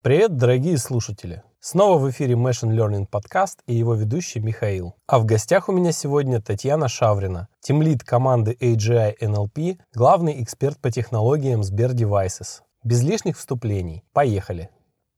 Привет, дорогие слушатели! Снова в эфире Machine Learning подкаст и его ведущий Михаил. А в гостях у меня сегодня Татьяна Шаврина, тимлид команды AGI NLP, главный эксперт по технологиям Сбер Devices. Без лишних вступлений. Поехали!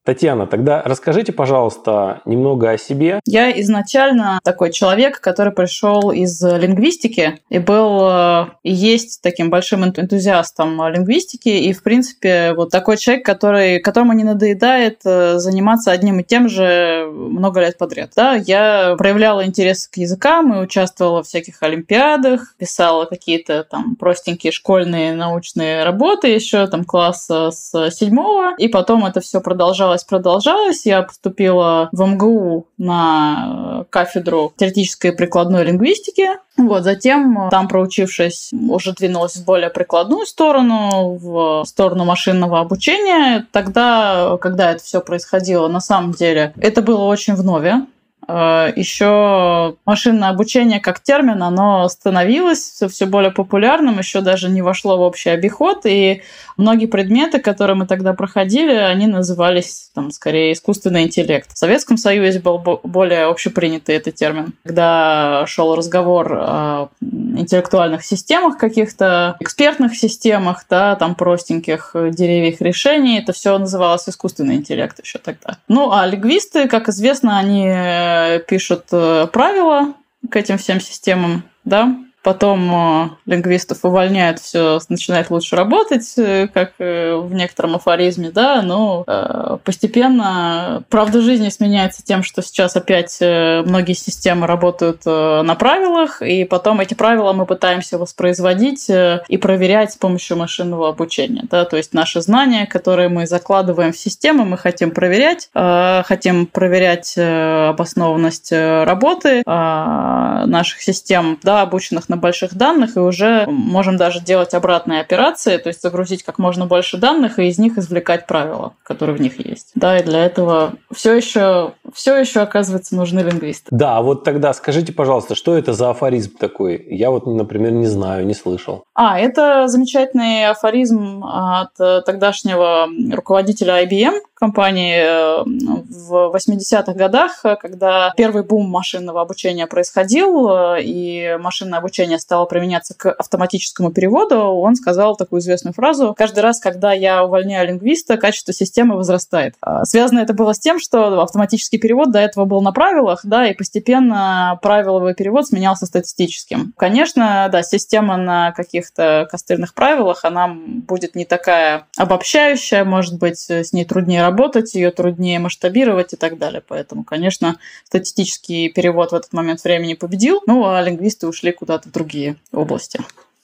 Татьяна, тогда расскажите, пожалуйста, немного о себе. Я изначально такой человек, который пришел из лингвистики и был э, и есть таким большим энтузиастом лингвистики. И, в принципе, вот такой человек, который, которому не надоедает э, заниматься одним и тем же много лет подряд. Да, я проявляла интерес к языкам и участвовала в всяких олимпиадах, писала какие-то там простенькие школьные научные работы еще там класса с седьмого, и потом это все продолжалось продолжалось, продолжалось. Я поступила в МГУ на э, кафедру теоретической и прикладной лингвистики. Вот, затем, там проучившись, уже двинулась в более прикладную сторону, в сторону машинного обучения. Тогда, когда это все происходило, на самом деле, это было очень в. Э, еще машинное обучение как термин, оно становилось все более популярным, еще даже не вошло в общий обиход, и многие предметы, которые мы тогда проходили, они назывались там скорее искусственный интеллект. В Советском Союзе был более общепринятый этот термин. Когда шел разговор о интеллектуальных системах каких-то, экспертных системах, да, там простеньких деревьях решений, это все называлось искусственный интеллект еще тогда. Ну, а лингвисты, как известно, они э, пишут э, правила к этим всем системам, да, Потом э, лингвистов увольняют, все начинает лучше работать, э, как э, в некотором афоризме, да, но постепенно правда жизни сменяется тем, что сейчас опять многие системы работают на правилах, и потом эти правила мы пытаемся воспроизводить и проверять с помощью машинного обучения, да, то есть наши знания, которые мы закладываем в систему, мы хотим проверять, хотим проверять обоснованность работы наших систем, да, обученных на больших данных, и уже можем даже делать обратные операции, то есть загрузить как можно больше данных и из них извлекать правила, которые в них есть. Да, и для этого все еще, все еще оказывается, нужны лингвисты. Да, а вот тогда скажите, пожалуйста, что это за афоризм такой? Я вот, например, не знаю, не слышал. А, это замечательный афоризм от тогдашнего руководителя IBM, компании э, в 80-х годах, когда первый бум машинного обучения происходил, э, и машинное обучение стало применяться к автоматическому переводу, он сказал такую известную фразу «Каждый раз, когда я увольняю лингвиста, качество системы возрастает». А, связано это было с тем, что автоматический перевод до этого был на правилах, да, и постепенно правиловый перевод сменялся статистическим. Конечно, да, система на каких-то костыльных правилах, она будет не такая обобщающая, может быть, с ней труднее работать, ее труднее масштабировать и так далее. Поэтому, конечно, статистический перевод в этот момент времени победил, ну а лингвисты ушли куда-то другие области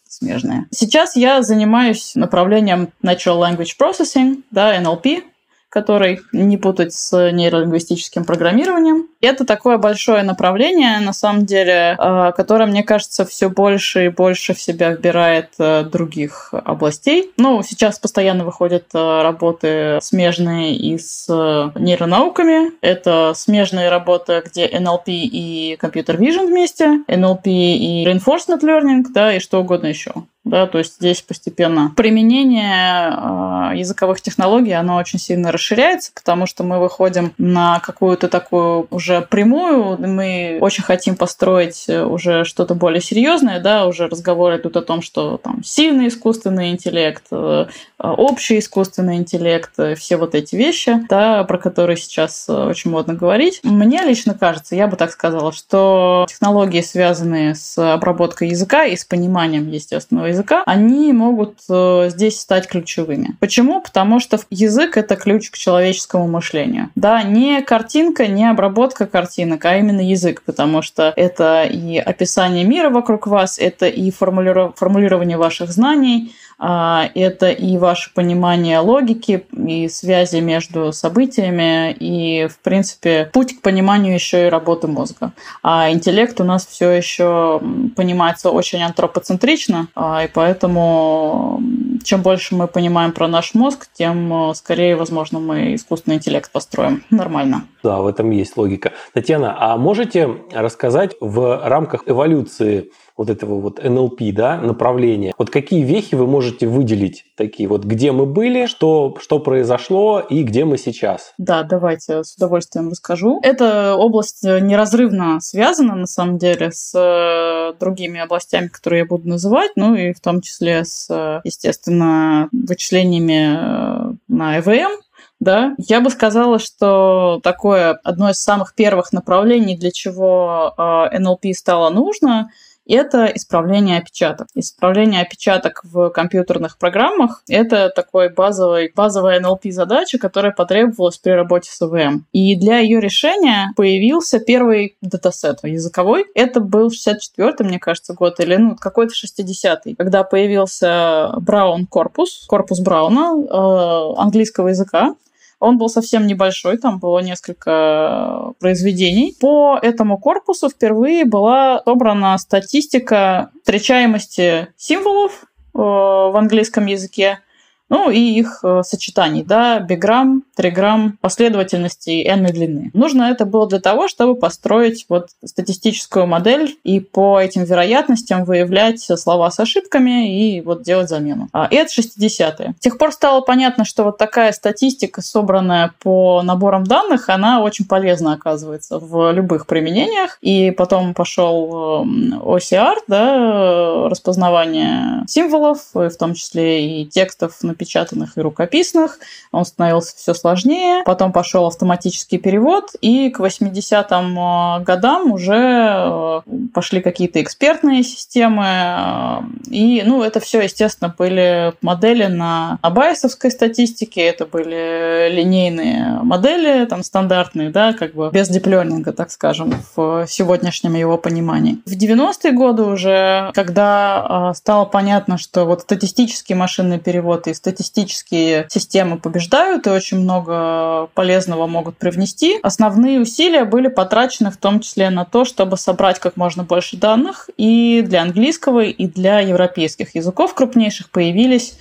смежные. Сейчас я занимаюсь направлением Natural Language Processing, да, NLP, который не путать с нейролингвистическим программированием. Это такое большое направление, на самом деле, э, которое, мне кажется, все больше и больше в себя вбирает э, других областей. Ну, сейчас постоянно выходят э, работы смежные и с нейронауками. Это смежные работы, где NLP и Computer Vision вместе, NLP и Reinforcement Learning, да, и что угодно еще. Да, то есть здесь постепенно применение э, языковых технологий, оно очень сильно расширяется, потому что мы выходим на какую-то такую уже прямую, мы очень хотим построить уже что-то более серьезное, да, уже разговоры идут о том, что там сильный искусственный интеллект, э, общий искусственный интеллект, э, все вот эти вещи, да, про которые сейчас э, очень модно говорить. Мне лично кажется, я бы так сказала, что технологии, связанные с обработкой языка и с пониманием естественного языка, они могут э, здесь стать ключевыми. Почему? Потому что язык — это ключ к человеческому мышлению. Да, не картинка, не обработка картинок, а именно язык, потому что это и описание мира вокруг вас, это и формулирование ваших знаний, это и ваше понимание логики и связи между событиями, и, в принципе, путь к пониманию еще и работы мозга. А интеллект у нас все еще понимается очень антропоцентрично, а, и поэтому чем больше мы понимаем про наш мозг, тем скорее, возможно, мы искусственный интеллект построим нормально. Да, в этом есть логика. Татьяна, а можете рассказать в рамках эволюции вот этого вот НЛП, да, направления. Вот какие вехи вы можете выделить такие. Вот где мы были, что, что произошло и где мы сейчас. Да, давайте с удовольствием расскажу. Эта область неразрывно связана, на самом деле, с э, другими областями, которые я буду называть, ну и в том числе с, естественно, вычислениями э, на ЭВМ, да, я бы сказала, что такое одно из самых первых направлений, для чего э, NLP стало нужно, это исправление опечаток. Исправление опечаток в компьютерных программах — это такой базовый, базовая NLP-задача, которая потребовалась при работе с ЭВМ. И для ее решения появился первый датасет языковой. Это был 64-й, мне кажется, год, или ну, какой-то 60-й, когда появился Браун корпус, корпус Брауна э, английского языка. Он был совсем небольшой, там было несколько произведений. По этому корпусу впервые была собрана статистика встречаемости символов э, в английском языке ну и их э, сочетаний, да, биграмм, триграмм, последовательности n длины. Нужно это было для того, чтобы построить вот статистическую модель и по этим вероятностям выявлять слова с ошибками и вот делать замену. А, и это 60-е. С тех пор стало понятно, что вот такая статистика, собранная по наборам данных, она очень полезна оказывается в любых применениях. И потом пошел эм, OCR, да, распознавание символов, в том числе и текстов на напечатанных и рукописных. Он становился все сложнее. Потом пошел автоматический перевод, и к 80-м э, годам уже э, пошли какие-то экспертные системы. Э, и, ну, это все, естественно, были модели на абайсовской статистике, это были линейные модели, там, стандартные, да, как бы без диплёнинга, так скажем, в сегодняшнем его понимании. В 90-е годы уже, когда стало понятно, что вот статистический машинный перевод и статистические системы побеждают и очень много полезного могут привнести. Основные усилия были потрачены в том числе на то, чтобы собрать как можно больше данных. И для английского, и для европейских языков крупнейших появились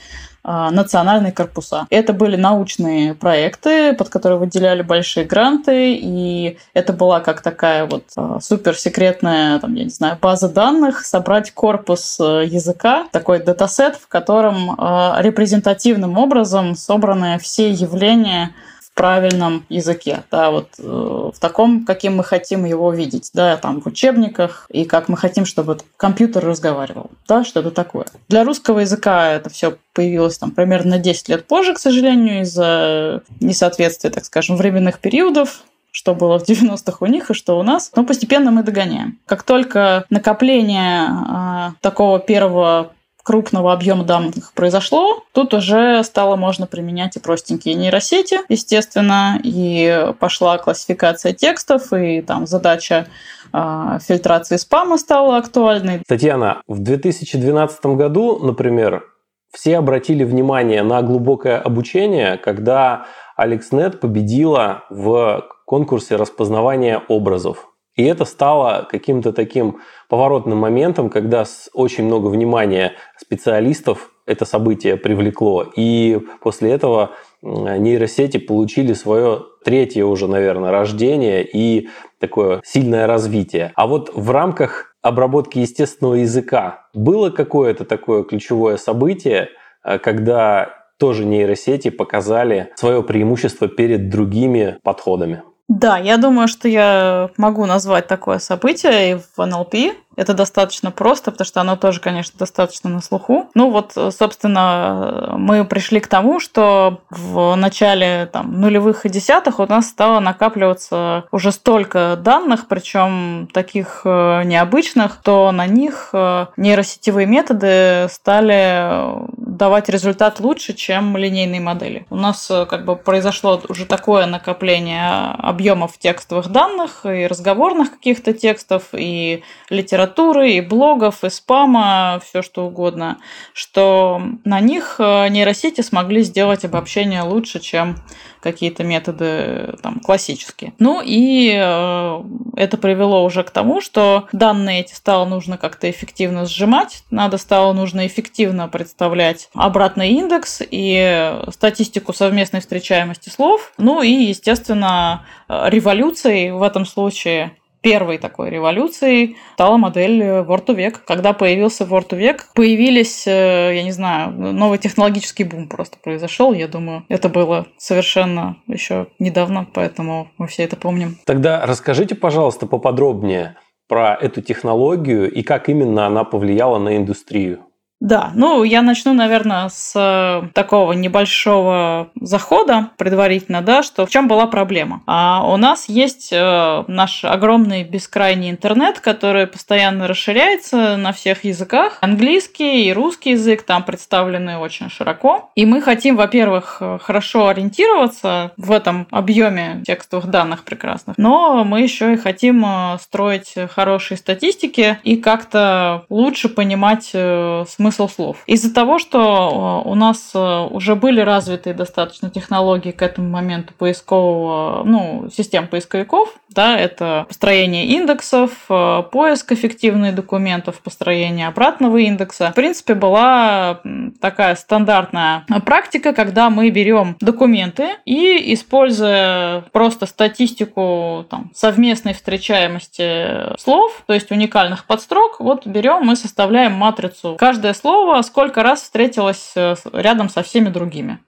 национальные корпуса. Это были научные проекты, под которые выделяли большие гранты, и это была как такая вот а, суперсекретная, там, я не знаю, база данных, собрать корпус э, языка, такой датасет, в котором а, репрезентативным образом собраны все явления правильном языке, да, вот э, в таком, каким мы хотим его видеть, да, там в учебниках, и как мы хотим, чтобы компьютер разговаривал, да, что-то такое. Для русского языка это все появилось там примерно на 10 лет позже, к сожалению, из-за несоответствия, так скажем, временных периодов, что было в 90-х у них и что у нас. Но постепенно мы догоняем. Как только накопление э, такого первого крупного объема данных произошло, тут уже стало можно применять и простенькие нейросети, естественно, и пошла классификация текстов, и там задача э, фильтрации спама стала актуальной. Татьяна, в 2012 году, например, все обратили внимание на глубокое обучение, когда AlexNet победила в конкурсе распознавания образов. И это стало каким-то таким поворотным моментом, когда очень много внимания специалистов это событие привлекло. И после этого нейросети получили свое третье уже, наверное, рождение и такое сильное развитие. А вот в рамках обработки естественного языка было какое-то такое ключевое событие, э, когда тоже нейросети показали свое преимущество перед другими подходами? Да, я думаю, что я могу назвать такое событие в НЛП. Это достаточно просто, потому что оно тоже, конечно, достаточно на слуху. Ну вот, собственно, мы пришли к тому, что в начале там, нулевых и десятых у нас стало накапливаться уже столько данных, причем таких э, необычных, то на них э, нейросетевые методы стали давать результат лучше, чем линейные модели. У нас э, как бы произошло уже такое накопление объемов текстовых данных и разговорных каких-то текстов, и литературы литературы, и блогов, и спама, все что угодно, что на них э, нейросети смогли сделать обобщение лучше, чем какие-то методы там, классические. Ну и э, это привело уже к тому, что данные эти стало нужно как-то эффективно сжимать, надо стало нужно эффективно представлять обратный индекс и статистику совместной встречаемости слов. Ну и, естественно, э, революцией в этом случае первой такой революцией стала модель Word to Vec. Когда появился Word to Vec, появились, э, я не знаю, новый технологический бум просто произошел. Я думаю, это было совершенно еще недавно, поэтому мы все это помним. Тогда расскажите, пожалуйста, поподробнее про эту технологию и как именно она повлияла на индустрию. Да, ну я начну, наверное, с э, такого небольшого захода предварительно, да, что в чем была проблема. А у нас есть э, наш огромный бескрайний интернет, который постоянно расширяется на всех языках. Английский и русский язык там представлены очень широко. И мы хотим, во-первых, хорошо ориентироваться в этом объеме текстовых данных прекрасных, но мы еще и хотим э, строить хорошие статистики и как-то лучше понимать смысл смысл слов. Из-за того, что э, у нас э, уже были развиты достаточно технологии к этому моменту поискового, ну, систем поисковиков, да, это построение индексов, э, поиск эффективных документов, построение обратного индекса. В принципе, была такая стандартная практика, когда мы берем документы и, используя просто статистику там, совместной встречаемости слов, то есть уникальных подстрок, вот берем и составляем матрицу. Каждое слово сколько раз встретилось э, рядом со всеми другими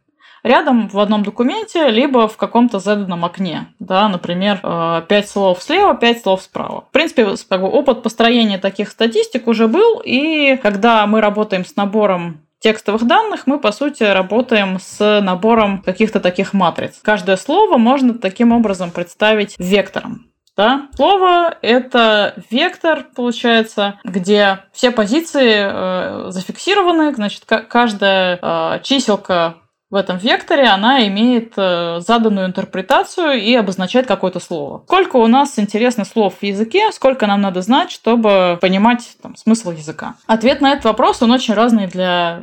рядом в одном документе, либо в каком-то заданном окне. Да, например, э, пять слов слева, пять слов справа. В принципе, опыт построения таких статистик уже был, и когда мы работаем с набором текстовых данных мы, по сути, работаем с набором каких-то таких матриц. Каждое слово можно таким образом представить вектором. Да? Слово – это вектор, получается, где все позиции э, зафиксированы, значит, каждая э, чиселка в этом векторе она имеет э, заданную интерпретацию и обозначает какое-то слово. Сколько у нас интересно слов в языке, сколько нам надо знать, чтобы понимать там, смысл языка? Ответ на этот вопрос, он очень разный для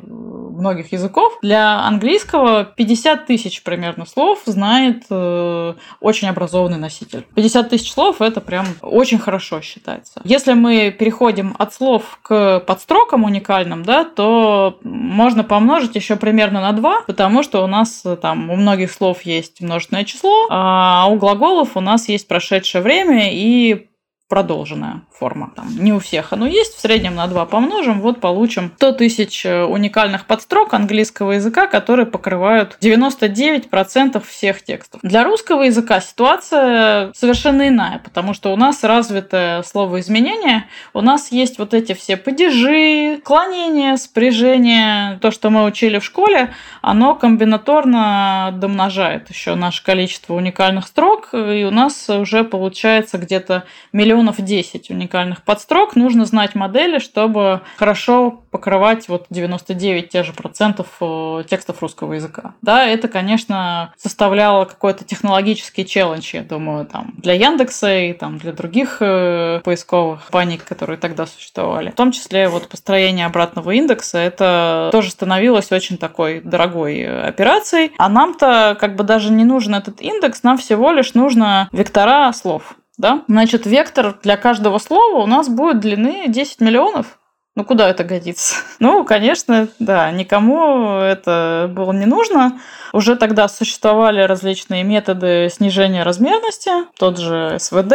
многих языков. Для английского 50 тысяч примерно слов знает э, очень образованный носитель. 50 тысяч слов это прям очень хорошо считается. Если мы переходим от слов к подстрокам уникальным, да, то можно помножить еще примерно на 2, потому что у нас э, там у многих слов есть множественное число, а у глаголов у нас есть прошедшее время и продолженная форма. Там, не у всех оно есть, в среднем на 2 помножим, вот получим 100 тысяч э, уникальных подстрок английского языка, которые покрывают 99% всех текстов. Для русского языка ситуация совершенно иная, потому что у нас развитое словоизменение, у нас есть вот эти все падежи, клонения, спряжения, то, что мы учили в школе, оно комбинаторно домножает еще наше количество уникальных строк, и у нас уже получается где-то миллионов 10 уникальных уникальных подстрок, нужно знать модели, чтобы хорошо покрывать вот 99 те же процентов э, текстов русского языка. Да, это, конечно, составляло какой-то технологический челлендж, я думаю, там, для Яндекса и там, для других э, поисковых компаний, которые тогда существовали. В том числе вот построение обратного индекса, это тоже становилось очень такой дорогой э, операцией. А нам-то как бы даже не нужен этот индекс, нам всего лишь нужно вектора слов да? Значит, вектор для каждого слова у нас будет длины 10 миллионов. Ну, куда это годится? Ну, конечно, да, никому это было не нужно. Уже тогда существовали различные методы снижения размерности, тот же СВД,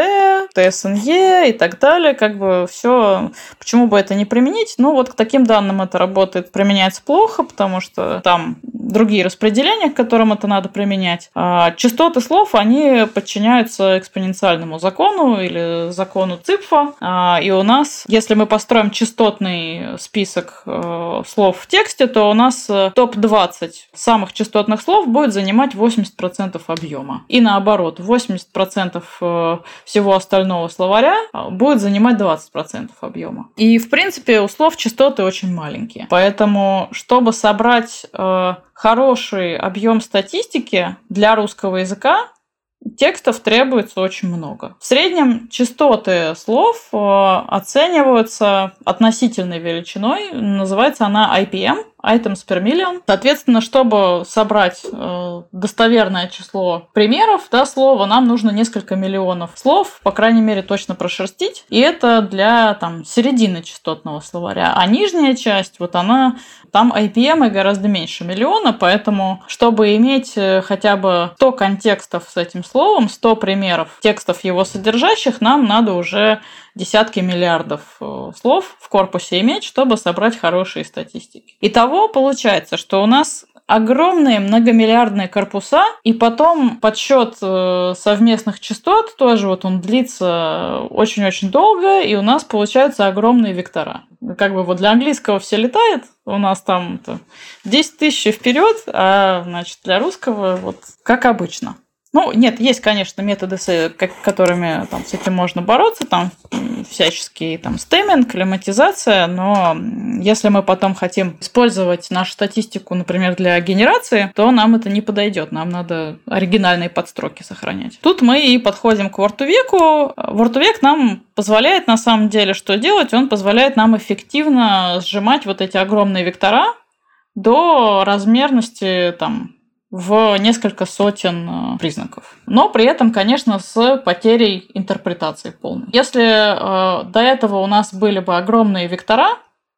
ТСНЕ и так далее. Как бы все, почему бы это не применить? Ну, вот к таким данным это работает, применяется плохо, потому что там другие распределения, к которым это надо применять. А частоты слов, они подчиняются экспоненциальному закону или закону ЦИПФа. А, и у нас, если мы построим частотный список э, слов в тексте, то у нас э, топ-20 самых частотных слов будет занимать 80% объема. И наоборот, 80% э, всего остального словаря будет занимать 20% объема. И, в принципе, у слов частоты очень маленькие. Поэтому, чтобы собрать хороший объем статистики для русского языка, текстов требуется очень много. В среднем частоты слов э, оцениваются относительной величиной. Называется она IPM. Items per million. Соответственно, чтобы собрать э, достоверное число примеров да, слова, нам нужно несколько миллионов слов, по крайней мере, точно прошерстить. И это для там, середины частотного словаря. А нижняя часть, вот она, там IPM гораздо меньше миллиона, поэтому, чтобы иметь э, хотя бы 100 контекстов с этим словом, 100 примеров текстов его содержащих, нам надо уже десятки миллиардов э, слов в корпусе иметь, чтобы собрать хорошие статистики. Итого получается, что у нас огромные многомиллиардные корпуса, и потом подсчет э, совместных частот тоже вот он длится очень-очень долго, и у нас получаются огромные вектора. Как бы вот для английского все летает, у нас там 10 тысяч вперед, а значит для русского вот как обычно. Ну, нет, есть, конечно, методы, с которыми там, с этим можно бороться, там всяческие там стеминг, климатизация, но если мы потом хотим использовать нашу статистику, например, для генерации, то нам это не подойдет, нам надо оригинальные подстроки сохранять. Тут мы и подходим к вортувеку. Вортувек нам позволяет на самом деле что делать? Он позволяет нам эффективно сжимать вот эти огромные вектора до размерности там в несколько сотен э, признаков. Но при этом, конечно, с потерей интерпретации полной. Если э, до этого у нас были бы огромные вектора,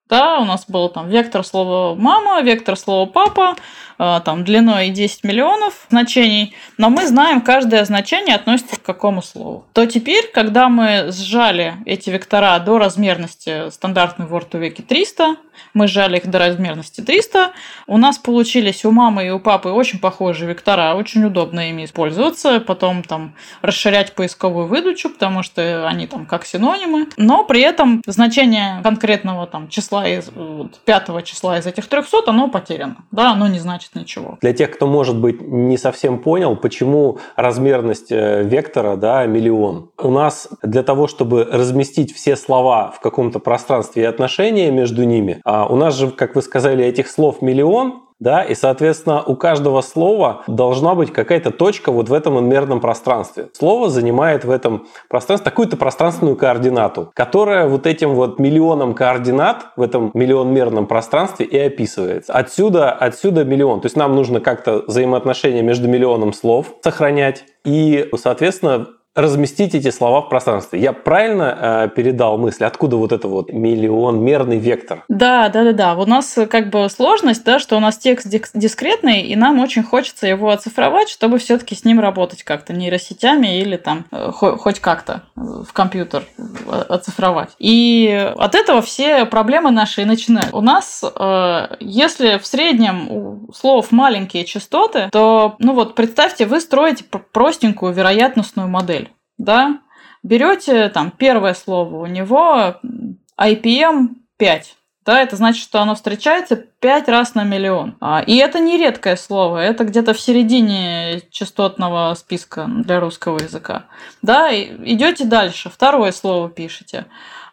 да, у нас был там вектор слова мама, вектор слова папа, э, там длиной 10 миллионов значений, но мы знаем, каждое значение относится к какому слову. То теперь, когда мы сжали эти вектора до размерности стандартной в веке 300, мы сжали их до размерности 300. У нас получились у мамы и у папы очень похожие вектора, очень удобно ими использоваться, потом там расширять поисковую выдачу, потому что они там как синонимы. Но при этом значение конкретного там числа из вот, пятого числа из этих 300, оно потеряно. Да, оно не значит ничего. Для тех, кто, может быть, не совсем понял, почему размерность э, вектора да, миллион. У нас для того, чтобы разместить все слова в каком-то пространстве и отношения между ними, а у нас же, как вы сказали, этих слов миллион, да, и, соответственно, у каждого слова должна быть какая-то точка вот в этом инмерном пространстве. Слово занимает в этом пространстве такую-то пространственную координату, которая вот этим вот миллионом координат в этом миллионмерном пространстве и описывается. Отсюда, отсюда миллион. То есть нам нужно как-то взаимоотношения между миллионом слов сохранять и, соответственно, разместить эти слова в пространстве. Я правильно э, передал мысль? Откуда вот это вот миллион мерный вектор? Да, да, да, да. У нас э, как бы сложность, да, что у нас текст дискретный, и нам очень хочется его оцифровать, чтобы все-таки с ним работать как-то нейросетями или там э, хоть как-то э, в компьютер оцифровать. И от этого все проблемы наши начинают. У нас, э, если в среднем у слов маленькие частоты, то, ну вот, представьте, вы строите простенькую вероятностную модель да, берете там первое слово, у него IPM 5, да, это значит, что оно встречается 5 раз на миллион. А, и это не редкое слово, это где-то в середине частотного списка для русского языка. Да, идете дальше, второе слово пишете.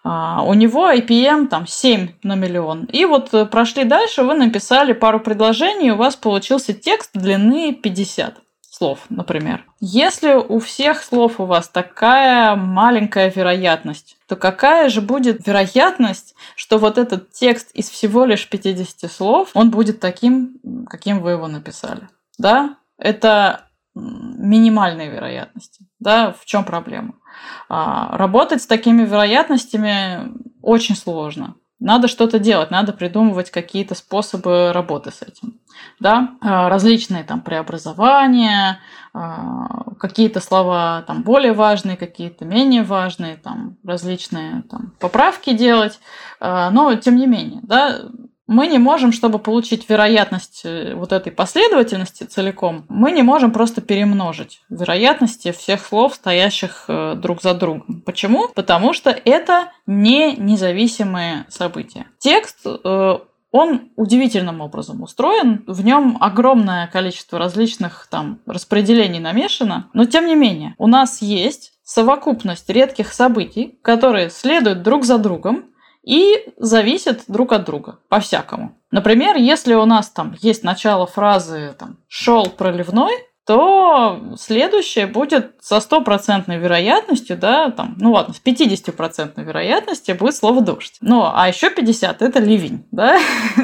А, у него IPM там 7 на миллион. И вот прошли дальше, вы написали пару предложений, у вас получился текст длины 50 слов, например. Если у всех слов у вас такая маленькая вероятность, то какая же будет вероятность, что вот этот текст из всего лишь 50 слов, он будет таким, каким вы его написали? Да? Это минимальные вероятности. Да, в чем проблема? А, работать с такими вероятностями очень сложно. Надо что-то делать, надо придумывать какие-то способы работы с этим. Да? А, различные там преобразования, а, какие-то слова там более важные, какие-то менее важные, там различные там, поправки делать. А, но тем не менее, да, мы не можем, чтобы получить вероятность э, вот этой последовательности целиком, мы не можем просто перемножить вероятности всех слов, стоящих э, друг за другом. Почему? Потому что это не независимые события. Текст э, он удивительным образом устроен, в нем огромное количество различных там распределений намешано, но тем не менее у нас есть совокупность редких событий, которые следуют друг за другом, и зависят друг от друга по-всякому. Например, если у нас там есть начало фразы там, «шел проливной», то следующее будет со стопроцентной вероятностью, да, там, ну ладно, с 50% вероятностью будет слово дождь. Ну, а еще 50 это ливень, да.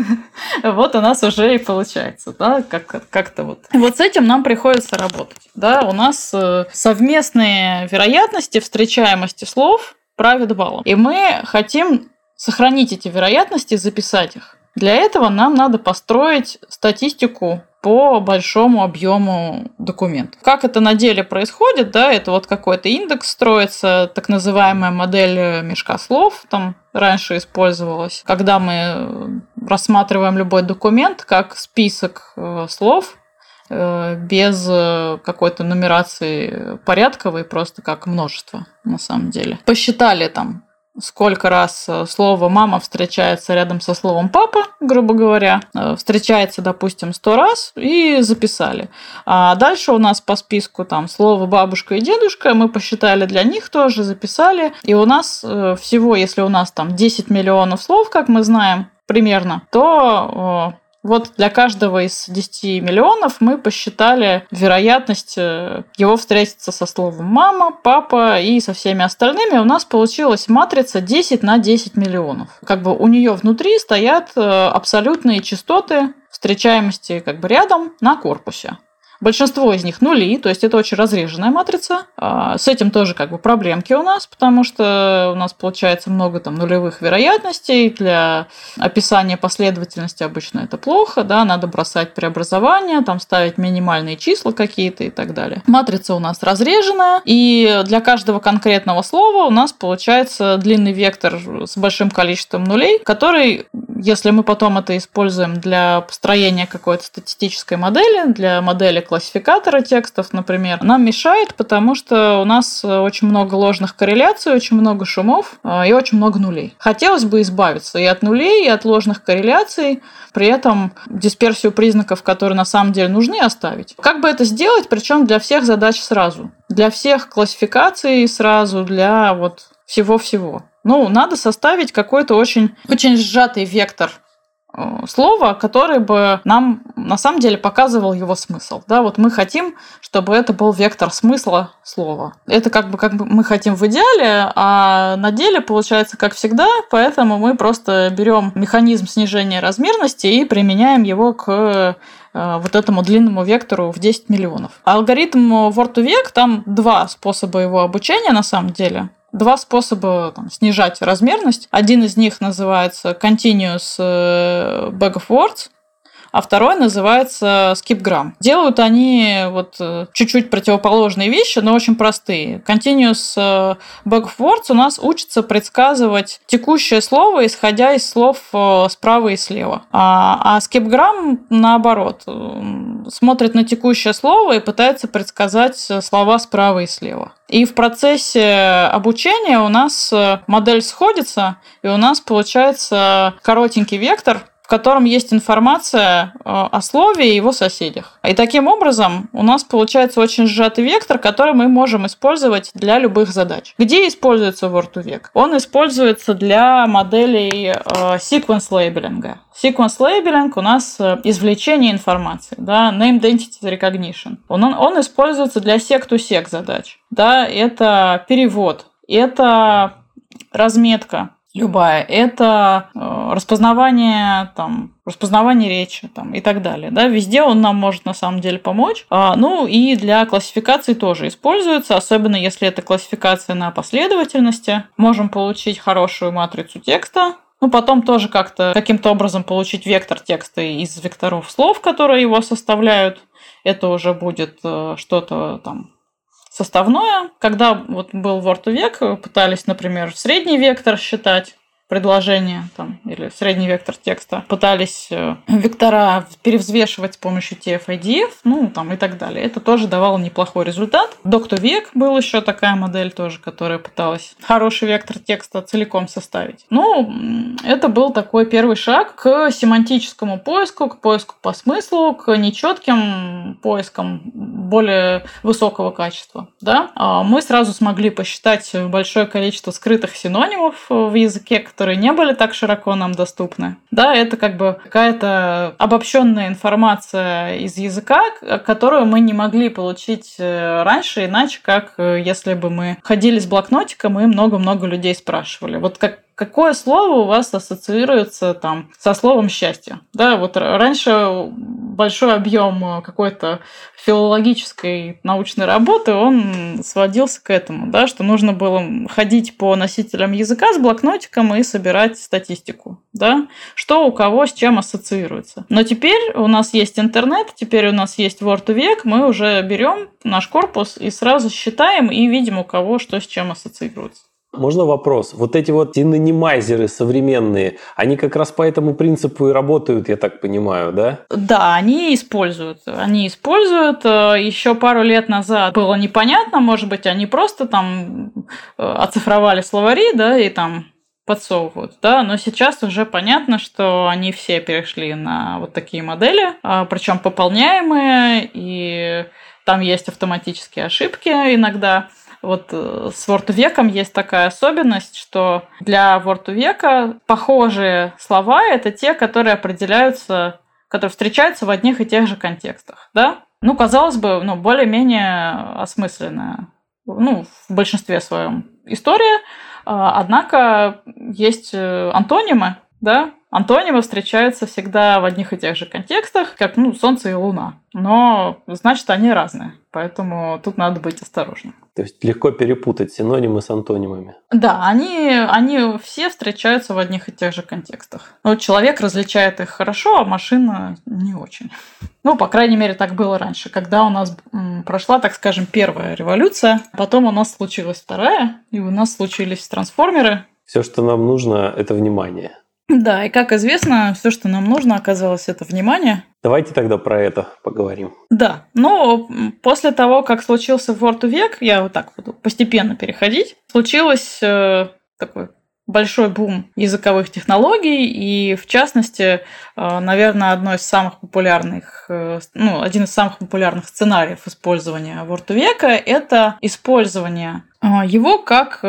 Вот у нас уже и получается, да, как- как-то вот. Вот с этим нам приходится работать, да. У нас э, совместные вероятности встречаемости слов правят баллом. И мы хотим сохранить эти вероятности, записать их. Для этого нам надо построить статистику по большому объему документов. Как это на деле происходит, да, это вот какой-то индекс строится, так называемая модель мешка слов, там раньше использовалась, когда мы рассматриваем любой документ как список э, слов, э, без э, какой-то нумерации порядковой, просто как множество на самом деле. Посчитали там сколько раз э, слово «мама» встречается рядом со словом «папа», грубо говоря. Э, встречается, допустим, сто раз и записали. А дальше у нас по списку там слово «бабушка» и «дедушка». Мы посчитали для них тоже, записали. И у нас э, всего, если у нас там 10 миллионов слов, как мы знаем, примерно, то вот для каждого из 10 миллионов мы посчитали вероятность э, его встретиться со словом мама, папа и со всеми остальными. У нас получилась матрица 10 на 10 миллионов. Как бы у нее внутри стоят э, абсолютные частоты встречаемости как бы рядом на корпусе. Большинство из них нули, то есть это очень разреженная матрица. А, с этим тоже как бы проблемки у нас, потому что у нас получается много там нулевых вероятностей. Для описания последовательности обычно это плохо, да, надо бросать преобразования, там ставить минимальные числа какие-то и так далее. Матрица у нас разреженная, и для каждого конкретного слова у нас получается длинный вектор с большим количеством нулей, который, если мы потом это используем для построения какой-то статистической модели, для модели классификатора текстов, например, нам мешает, потому что у нас очень много ложных корреляций, очень много шумов э, и очень много нулей. Хотелось бы избавиться и от нулей, и от ложных корреляций, при этом дисперсию признаков, которые на самом деле нужны, оставить. Как бы это сделать, причем для всех задач сразу? Для всех классификаций сразу, для вот всего-всего. Ну, надо составить какой-то очень, очень сжатый вектор Э, слово, которое бы нам на самом деле показывал его смысл. Да, вот мы хотим, чтобы это был вектор смысла слова. Это как бы, как бы мы хотим в идеале, а на деле получается как всегда, поэтому мы просто берем механизм снижения размерности и применяем его к э, вот этому длинному вектору в 10 миллионов. Алгоритм word to vec, там два способа его обучения на самом деле два способа там, снижать размерность. Один из них называется Continuous э, Bag of Words, а второй называется skipgram. Делают они вот э, чуть-чуть противоположные вещи, но очень простые. Continuous э, Words у нас учится предсказывать текущее слово, исходя из слов э, справа и слева. А, а skipgram, наоборот, смотрит на текущее слово и пытается предсказать слова справа и слева. И в процессе обучения у нас модель сходится, и у нас получается коротенький вектор, в котором есть информация э, о слове и его соседях. И таким образом у нас получается очень сжатый вектор, который мы можем использовать для любых задач. Где используется word2vec? Он используется для моделей э, sequence лейбелинга. Sequence labeling у нас э, извлечение информации, да, named entity recognition. Он, он, он используется для sec-to-sec задач. Да, это перевод, это разметка, любая, это э, распознавание, там, распознавание речи там, и так далее. Да? Везде он нам может на самом деле помочь. А, ну и для классификации тоже используется, особенно если это классификация на последовательности. Можем получить хорошую матрицу текста, ну, потом тоже как-то каким-то образом получить вектор текста из векторов слов, которые его составляют. Это уже будет э, что-то там составное. Когда вот был Word век, пытались, например, средний вектор считать, предложения там, или средний вектор текста, пытались э, вектора перевзвешивать с помощью TF-IDF, ну, там и так далее. Это тоже давало неплохой результат. Доктор век был еще такая модель тоже, которая пыталась хороший вектор текста целиком составить. Ну, это был такой первый шаг к семантическому поиску, к поиску по смыслу, к нечетким поискам более высокого качества. Да? А мы сразу смогли посчитать большое количество скрытых синонимов в языке, которые которые не были так широко нам доступны. Да, это как бы какая-то обобщенная информация из языка, которую мы не могли получить э, раньше, иначе как э, если бы мы ходили с блокнотиком и много-много людей спрашивали. Вот как Какое слово у вас ассоциируется там со словом счастье? Да, вот раньше большой объем какой-то филологической научной работы, он сводился к этому, да, что нужно было ходить по носителям языка с блокнотиком и собирать статистику, да, что у кого с чем ассоциируется. Но теперь у нас есть интернет, теперь у нас есть Word век, мы уже берем наш корпус и сразу считаем и видим, у кого что с чем ассоциируется. Можно вопрос? Вот эти вот синонимайзеры современные, они как раз по этому принципу и работают, я так понимаю, да? Да, они используют. Они используют. Э, Еще пару лет назад было непонятно, может быть, они просто там э, оцифровали словари, да, и там подсовывают, да, но сейчас уже понятно, что они все перешли на вот такие модели, а, причем пополняемые, и там есть автоматические ошибки иногда. Вот э, с Word веком есть такая особенность, что для Word века похожие слова – это те, которые определяются, которые встречаются в одних и тех же контекстах, да? Ну, казалось бы, ну, более-менее осмысленная, ну, в большинстве своем история, а, однако есть э, антонимы, да, антонимы встречаются всегда в одних и тех же контекстах, как, ну, Солнце и Луна. Но, значит, они разные, поэтому тут надо быть осторожным. То есть легко перепутать синонимы с антонимами. Да, они, они все встречаются в одних и тех же контекстах. Но человек различает их хорошо, а машина не очень. Ну, по крайней мере, так было раньше, когда у нас прошла, так скажем, первая революция, потом у нас случилась вторая, и у нас случились трансформеры. Все, что нам нужно, это внимание. Да, и как известно, все, что нам нужно, оказалось это внимание. Давайте тогда про это поговорим. Да, но после того, как случился Word век, я вот так буду постепенно переходить, случилось э, такой большой бум языковых технологий, и в частности, э, наверное, одно из самых популярных, э, ну, один из самых популярных сценариев использования Word века – это использование э, его как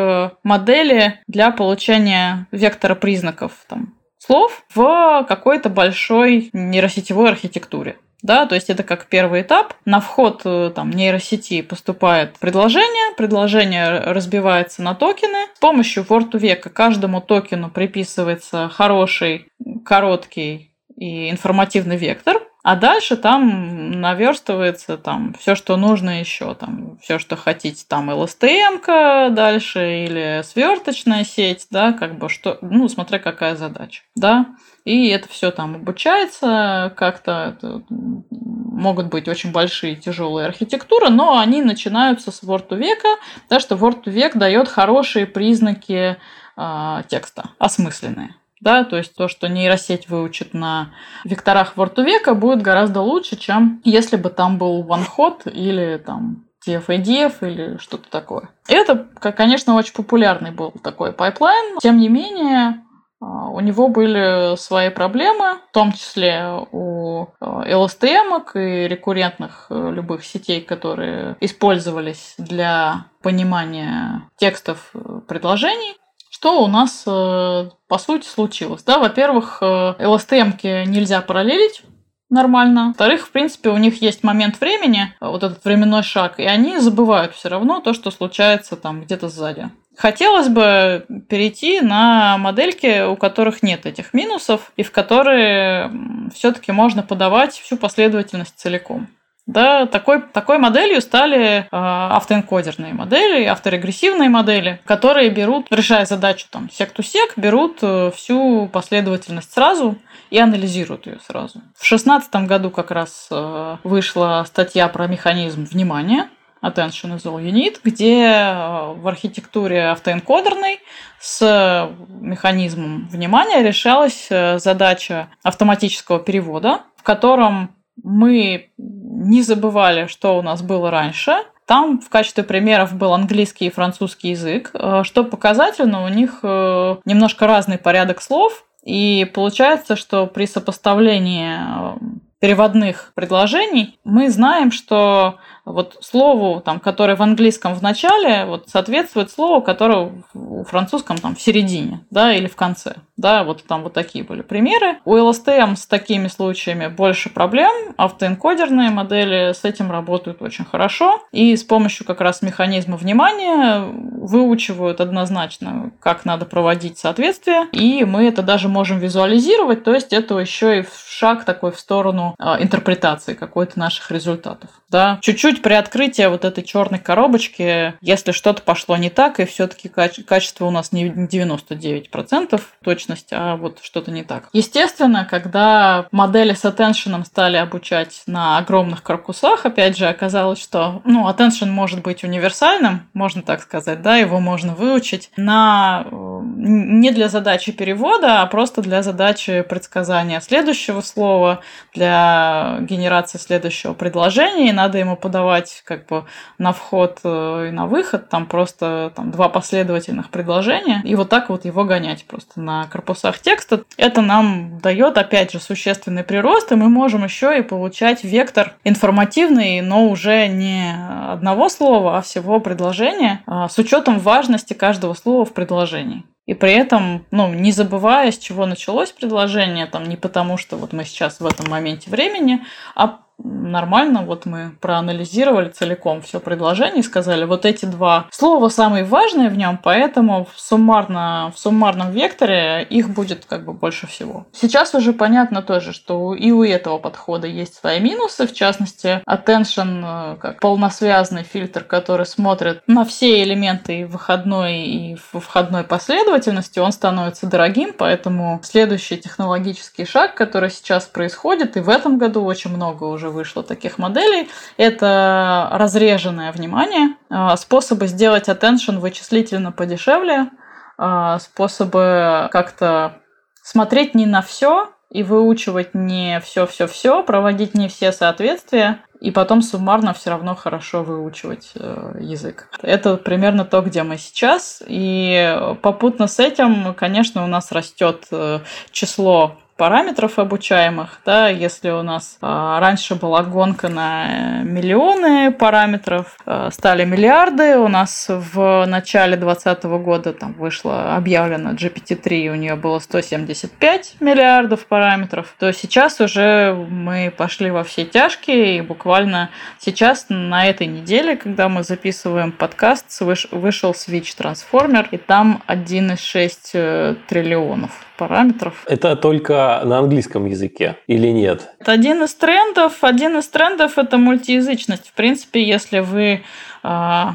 модели для получения вектора признаков там, слов в какой-то большой нейросетевой архитектуре. Да, то есть это как первый этап. На вход э, там, нейросети поступает предложение, предложение разбивается на токены. С помощью Word века каждому токену приписывается хороший, короткий и информативный вектор. А дальше там наверстывается там все, что нужно еще, там все, что хотите, там LSTM дальше или сверточная сеть, да, как бы что, ну, смотря какая задача, да. И это все там обучается как-то. могут быть очень большие тяжелые архитектуры, но они начинаются с Word века, да, что Word век дает хорошие признаки э, текста, осмысленные. Да, то есть то, что нейросеть выучит на векторах века, будет гораздо лучше, чем если бы там был one-hot или там TF-IDF или что-то такое. Это, конечно, очень популярный был такой pipeline. Тем не менее, а, у него были свои проблемы, в том числе у LSTM а, и рекуррентных э, любых сетей, которые использовались для понимания текстов э, предложений. Что у нас, э, по сути, случилось? Да, во-первых, LSTM э, нельзя параллелить нормально. Во-вторых, в принципе, у них есть момент времени, вот этот временной шаг, и они забывают все равно то, что случается там где-то сзади. Хотелось бы перейти на модельки, у которых нет этих минусов, и в которые все-таки можно подавать всю последовательность целиком. Да, такой, такой моделью стали э, автоэнкодерные модели, авторегрессивные модели, которые берут, решая задачу там сек-то-сек, берут э, всю последовательность сразу и анализируют ее сразу. В 2016 году как раз э, вышла статья про механизм внимания, Attention is all you need, где э, в архитектуре автоэнкодерной с механизмом внимания решалась э, задача автоматического перевода, в котором мы не забывали, что у нас было раньше. Там в качестве примеров был английский и французский язык. Э, что показательно, у них э, немножко разный порядок слов. И получается, что при сопоставлении э, переводных предложений мы знаем, что вот слову, там, которое в английском в начале, вот соответствует слову, которое в французском там в середине, да, или в конце, да, вот там вот такие были примеры. У LSTM с такими случаями больше проблем, автоэнкодерные модели с этим работают очень хорошо, и с помощью как раз механизма внимания выучивают однозначно, как надо проводить соответствие, и мы это даже можем визуализировать, то есть это еще и шаг такой в сторону а, интерпретации какой-то наших результатов. Да, чуть-чуть приоткрытие вот этой черной коробочки, если что-то пошло не так, и все-таки качество у нас не 99% точность, а вот что-то не так. Естественно, когда модели с attention стали обучать на огромных корпусах, опять же, оказалось, что ну, attention может быть универсальным, можно так сказать, да, его можно выучить на э, не для задачи перевода, а просто для задачи предсказания следующего слова, для генерации следующего предложения, и надо ему подавать как бы на вход э, и на выход, там просто там, два последовательных предложения, и вот так вот его гонять просто на корпусах текста. Это нам дает, опять же, существенный прирост, и мы можем еще и получать вектор информативный, но уже не одного слова, а всего предложения, а, с учетом важности каждого слова в предложении. И при этом, ну, не забывая, с чего началось предложение, там, не потому что вот мы сейчас в этом моменте времени, а нормально, вот мы проанализировали целиком все предложение и сказали, вот эти два слова самые важные в нем, поэтому в, суммарно, в суммарном векторе их будет как бы больше всего. Сейчас уже понятно тоже, что и у этого подхода есть свои минусы, в частности, attention э, как полносвязанный фильтр, который смотрит на все элементы и выходной, и входной последовательности, он становится дорогим, поэтому следующий технологический шаг, который сейчас происходит, и в этом году очень много уже уже вышло таких моделей. Это разреженное внимание, а, способы сделать attention вычислительно подешевле, а, способы как-то смотреть не на все и выучивать не все-все-все, проводить не все соответствия, и потом суммарно все равно хорошо выучивать э, язык. Это примерно то, где мы сейчас. И попутно с этим, конечно, у нас растет э, число параметров обучаемых, да, если у нас а, раньше была гонка на миллионы параметров, а, стали миллиарды, у нас в начале 2020 года там вышло объявлено GPT-3, у нее было 175 миллиардов параметров, то сейчас уже мы пошли во все тяжкие, и буквально сейчас на этой неделе, когда мы записываем подкаст, вышел Switch Transformer, и там 1,6 э, триллионов параметров. Это только на английском языке или нет? Это один из трендов. Один из трендов – это мультиязычность. В принципе, если вы а,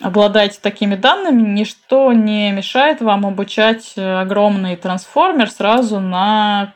обладаете такими данными, ничто не мешает вам обучать огромный трансформер сразу на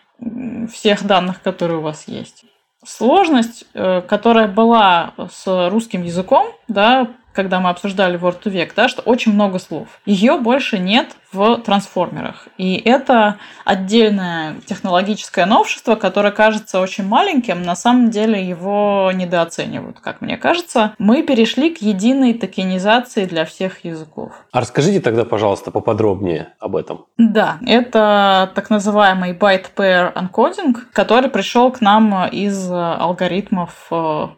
всех данных, которые у вас есть. Сложность, э, которая была с русским языком, да, когда мы обсуждали Word to Vec, да, что очень много слов. Ее больше нет в трансформерах. И это отдельное технологическое новшество, которое кажется очень маленьким, на самом деле его недооценивают, как мне кажется. Мы перешли к единой токенизации для всех языков. А расскажите тогда, пожалуйста, поподробнее об этом. Да, это так называемый byte pair encoding, который пришел к нам из алгоритмов э,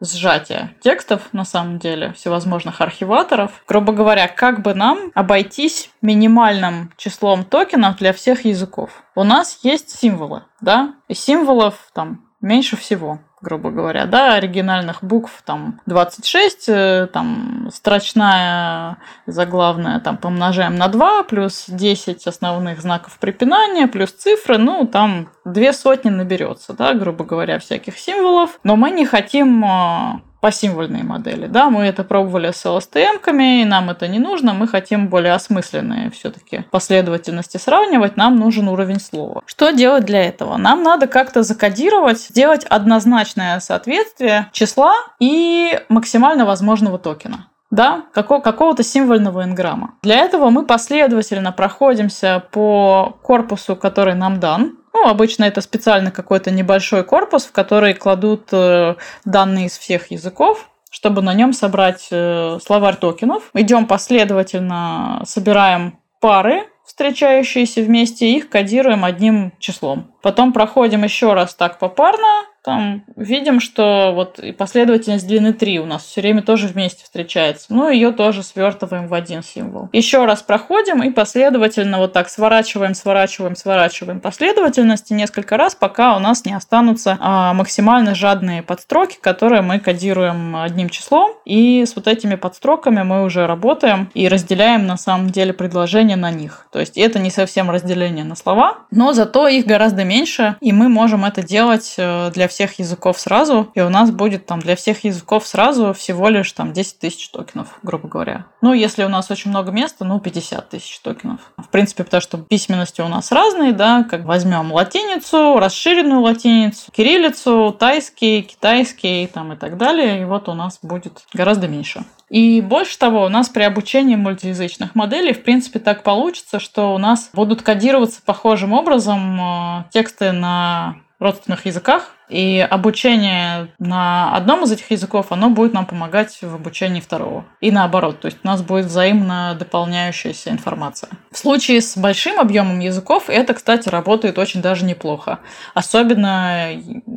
сжатия текстов, на самом деле, всевозможных архиваторов. Грубо говоря, как бы нам обойтись минимальным числом токенов для всех языков. У нас есть символы, да, и символов там меньше всего грубо говоря, да, оригинальных букв там 26, э, там строчная заглавная там помножаем на 2, плюс 10 основных знаков препинания, плюс цифры, ну, там две сотни наберется, да, грубо говоря, всяких символов. Но мы не хотим э, по символьной модели. Да, мы это пробовали с LSTM-ками, и нам это не нужно. Мы хотим более осмысленные все-таки последовательности сравнивать. Нам нужен уровень слова. Что делать для этого? Нам надо как-то закодировать, сделать однозначное соответствие числа и максимально возможного токена да, какого- какого-то символьного инграмма. Для этого мы последовательно проходимся по корпусу, который нам дан, ну, обычно это специально какой-то небольшой корпус, в который кладут э, данные из всех языков, чтобы на нем собрать э, словарь токенов. Идем последовательно, собираем пары, встречающиеся вместе, их кодируем одним числом. Потом проходим еще раз так попарно, там видим, что вот последовательность длины 3 у нас все время тоже вместе встречается. Ну, ее тоже свертываем в один символ. Еще раз проходим и последовательно вот так сворачиваем, сворачиваем, сворачиваем последовательности несколько раз, пока у нас не останутся а, максимально жадные подстроки, которые мы кодируем одним числом. И с вот этими подстроками мы уже работаем и разделяем на самом деле предложения на них. То есть это не совсем разделение на слова, но зато их гораздо меньше, и мы можем это делать э, для всех языков сразу, и у нас будет там для всех языков сразу всего лишь там 10 тысяч токенов, грубо говоря. Ну, если у нас очень много места, ну, 50 тысяч токенов. В принципе, потому что письменности у нас разные, да, как возьмем латиницу, расширенную латиницу, кириллицу, тайский, китайский там и так далее, и вот у нас будет гораздо меньше. И больше того, у нас при обучении мультиязычных моделей, в принципе, так получится, что у нас будут кодироваться похожим образом э, тексты на родственных языках, и обучение на одном из этих языков, оно будет нам помогать в обучении второго. И наоборот, то есть у нас будет взаимно дополняющаяся информация. В случае с большим объемом языков это, кстати, работает очень даже неплохо. Особенно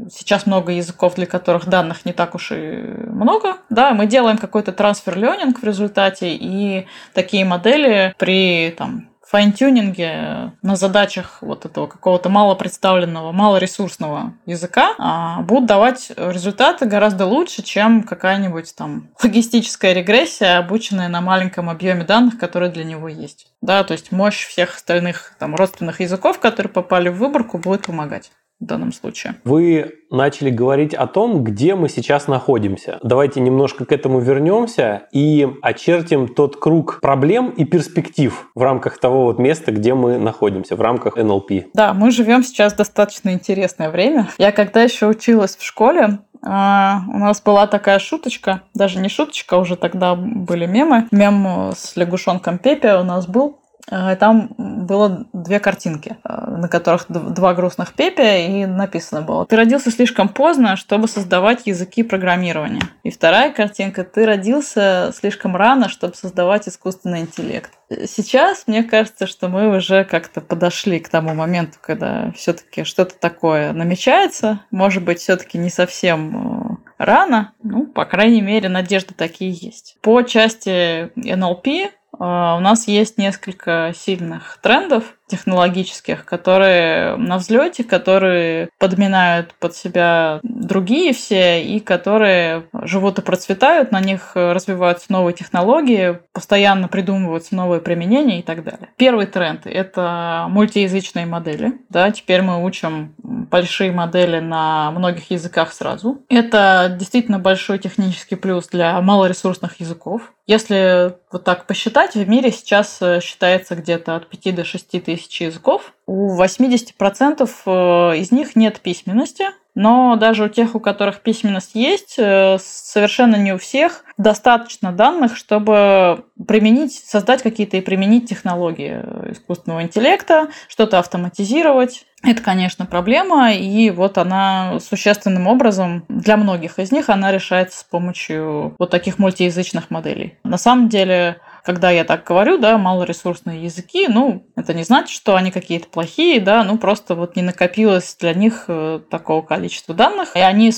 сейчас много языков, для которых данных не так уж и много. Да, мы делаем какой-то трансфер ленинг в результате, и такие модели при там, файн-тюнинге на задачах вот этого какого-то мало представленного, малоресурсного языка а, будут давать результаты гораздо лучше, чем какая-нибудь там логистическая регрессия, обученная на маленьком объеме данных, которые для него есть. Да, то есть мощь всех остальных там родственных языков, которые попали в выборку, будет помогать в данном случае. Вы начали говорить о том, где мы сейчас находимся. Давайте немножко к этому вернемся и очертим тот круг проблем и перспектив в рамках того вот места, где мы находимся, в рамках НЛП. Да, мы живем сейчас достаточно интересное время. Я когда еще училась в школе, а, у нас была такая шуточка, даже не шуточка, уже тогда были мемы. Мем с лягушонком Пепе у нас был. Э, там было две картинки, э, на которых два грустных пепя, и написано было «Ты родился слишком поздно, чтобы создавать языки программирования». И вторая картинка «Ты родился слишком рано, чтобы создавать искусственный интеллект». Сейчас мне кажется, что мы уже как-то подошли к тому моменту, когда все-таки что-то такое намечается. Может быть, все-таки не совсем э, рано. Ну, по крайней мере, надежды такие есть. По части NLP у нас есть несколько сильных трендов технологических, которые на взлете, которые подминают под себя другие все и которые живут и процветают, на них развиваются новые технологии, постоянно придумываются новые применения и так далее. Первый тренд – это мультиязычные модели. Да, теперь мы учим большие модели на многих языках сразу. Это действительно большой технический плюс для малоресурсных языков. Если вот так посчитать, в мире сейчас э, считается где-то от 5 до 6 тысяч языков. У 80% э, из них нет письменности, но даже у тех, у которых письменность есть, э, совершенно не у всех достаточно данных, чтобы применить, создать какие-то и применить технологии искусственного интеллекта, что-то автоматизировать. Это, конечно, проблема, и вот она существенным образом для многих из них она решается с помощью вот таких мультиязычных моделей. На самом деле, когда я так говорю, да, малоресурсные языки, ну, это не значит, что они какие-то плохие, да, ну, просто вот не накопилось для них э, такого количества данных, и они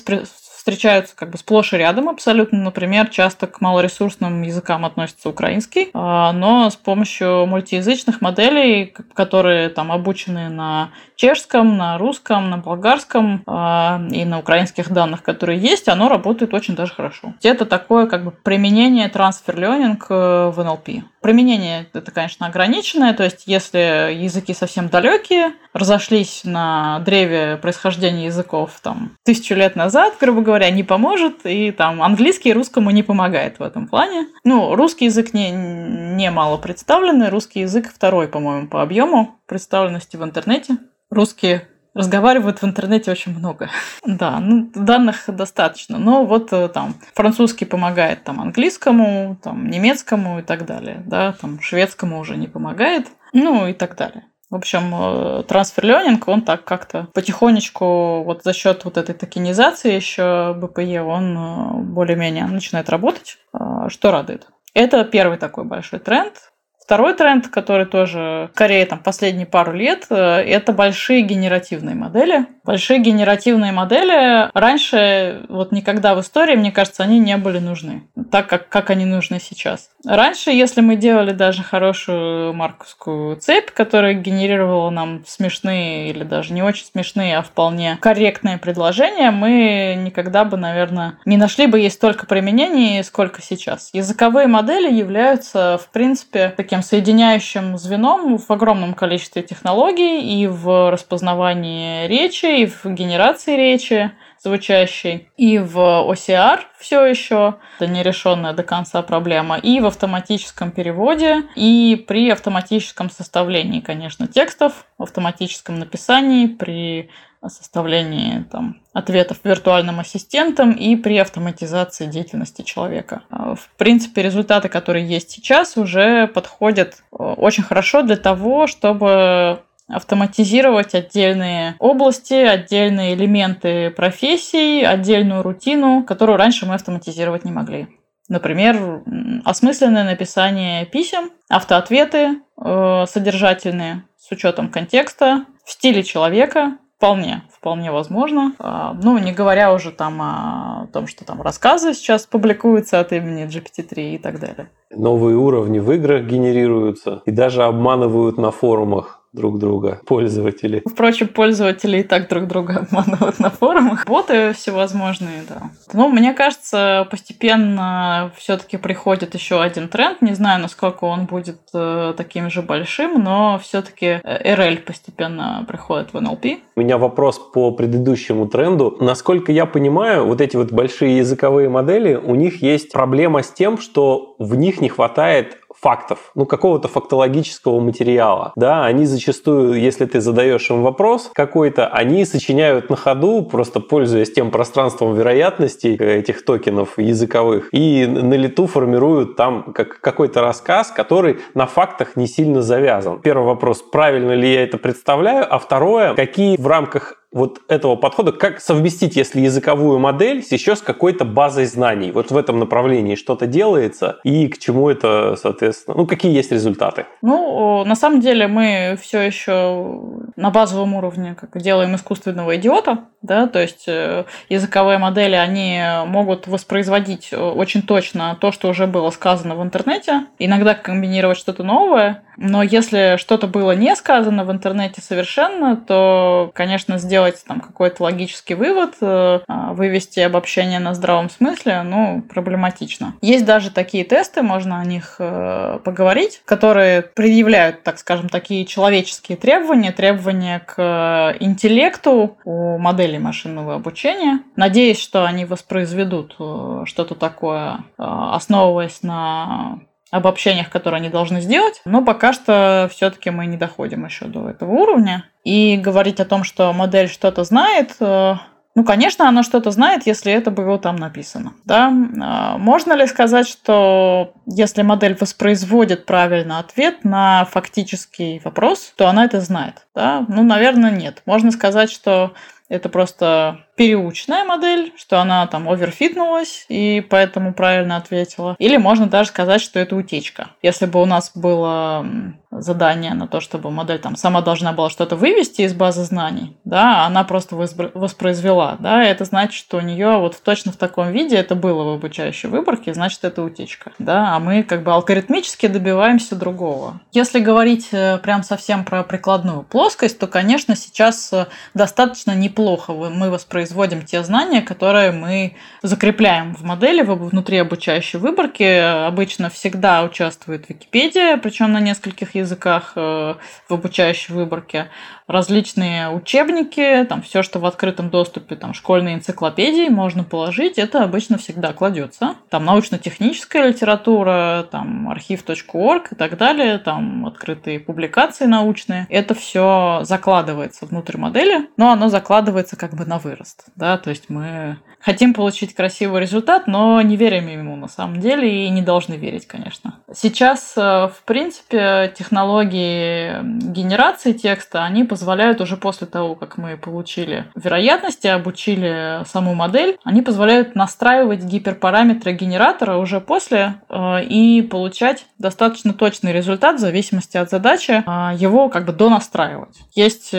встречаются как бы сплошь и рядом абсолютно. Например, часто к малоресурсным языкам относится украинский, а, но с помощью мультиязычных моделей, которые там обучены на чешском, на русском, на болгарском а, и на украинских данных, которые есть, оно работает очень даже хорошо. Это такое как бы применение трансфер ленинг э, в NLP. Применение это, конечно, ограниченное, то есть если языки совсем далекие, разошлись на древе происхождения языков там тысячу лет назад, грубо говоря, не поможет, и там английский русскому не помогает в этом плане. Ну, русский язык не, не мало представленный, русский язык второй, по-моему, по объему представленности в интернете. Русские разговаривают в интернете очень много. да, ну, данных достаточно. Но вот э, там французский помогает там английскому, там немецкому и так далее. Да, там шведскому уже не помогает. Ну и так далее. В общем, э, трансфер ленинг, он так как-то потихонечку, вот за счет вот этой токенизации еще БПЕ, он э, более-менее начинает работать, что радует. Это первый такой большой тренд. Второй тренд, который тоже скорее там последние пару лет, э, это большие генеративные модели. Большие генеративные модели раньше, вот никогда в истории, мне кажется, они не были нужны, так как, как они нужны сейчас. Раньше, если мы делали даже хорошую марковскую цепь, которая генерировала нам смешные или даже не очень смешные, а вполне корректные предложения, мы никогда бы, наверное, не нашли бы ей столько применений, сколько сейчас. Языковые модели являются, в принципе, таким соединяющим звеном в огромном количестве технологий и в распознавании речи, и в генерации речи звучащей, и в OCR все еще, это нерешенная до конца проблема, и в автоматическом переводе, и при автоматическом составлении, конечно, текстов, в автоматическом написании, при составлении там, ответов виртуальным ассистентам и при автоматизации деятельности человека. А, в принципе, результаты, которые есть сейчас, уже подходят э, очень хорошо для того, чтобы автоматизировать отдельные области, отдельные элементы профессий, отдельную рутину, которую раньше мы автоматизировать не могли. Например, осмысленное написание писем, автоответы э, содержательные с учетом контекста в стиле человека, вполне, вполне возможно. А, ну, не говоря уже там о том, что там рассказы сейчас публикуются от имени GPT-3 и так далее. Новые уровни в играх генерируются и даже обманывают на форумах друг друга, пользователи. Впрочем, пользователи и так друг друга обманывают на форумах. Боты всевозможные, да. Ну, мне кажется, постепенно все-таки приходит еще один тренд. Не знаю, насколько он будет э, таким же большим, но все-таки RL постепенно приходит в NLP. У меня вопрос по предыдущему тренду. Насколько я понимаю, вот эти вот большие языковые модели, у них есть проблема с тем, что в них не хватает фактов, ну, какого-то фактологического материала. Да, они зачастую, если ты задаешь им вопрос какой-то, они сочиняют на ходу, просто пользуясь тем пространством вероятностей этих токенов языковых, и на лету формируют там как какой-то рассказ, который на фактах не сильно завязан. Первый вопрос, правильно ли я это представляю, а второе, какие в рамках вот этого подхода, как совместить, если языковую модель еще с какой-то базой знаний. Вот в этом направлении что-то делается, и к чему это, соответственно, ну, какие есть результаты? Ну, на самом деле мы все еще на базовом уровне как делаем искусственного идиота, да, то есть э, языковые модели, они могут воспроизводить э, очень точно то, что уже было сказано в интернете, иногда комбинировать что-то новое, но если что-то было не сказано в интернете совершенно, то, конечно, сделать там какой-то логический вывод, э, а, вывести обобщение на здравом смысле, ну, проблематично. Есть даже такие тесты, можно о них э, поговорить, которые предъявляют, так скажем, такие человеческие требования, требования к интеллекту у моделей машинного обучения. Надеюсь, что они воспроизведут э, что-то такое, основываясь на обобщениях, которые они должны сделать. Но пока что все-таки мы не доходим еще до этого уровня. И говорить о том, что модель что-то знает, э, ну, конечно, она что-то знает, если это было там написано. Да? А можно ли сказать, что если модель воспроизводит правильно ответ на фактический вопрос, то она это знает? Да? Ну, наверное, нет. Можно сказать, что это просто переученная модель, что она там оверфитнулась и поэтому правильно ответила. Или можно даже сказать, что это утечка. Если бы у нас было задание на то, чтобы модель там сама должна была что-то вывести из базы знаний, да, она просто воспроизвела, да, это значит, что у нее вот точно в таком виде это было в обучающей выборке, значит, это утечка, да, а мы как бы алгоритмически добиваемся другого. Если говорить э, прям совсем про прикладную плоскость, то, конечно, сейчас э, достаточно неплохо мы воспроизвели воспроизводим те знания, которые мы закрепляем в модели внутри обучающей выборки. Обычно всегда участвует Википедия, причем на нескольких языках э, в обучающей выборке различные учебники, там все, что в открытом доступе, там школьные энциклопедии можно положить, это обычно всегда кладется. Там научно-техническая литература, там архив.орг и так далее, там открытые публикации научные. Это все закладывается внутрь модели, но оно закладывается как бы на вырост, да, то есть мы хотим получить красивый результат, но не верим ему на самом деле и не должны верить, конечно. Сейчас, э, в принципе, технологии генерации текста, они позволяют уже после того, как мы получили вероятности, обучили саму модель, они позволяют настраивать гиперпараметры генератора уже после э, и получать достаточно точный результат в зависимости от задачи, э, его как бы донастраивать. Есть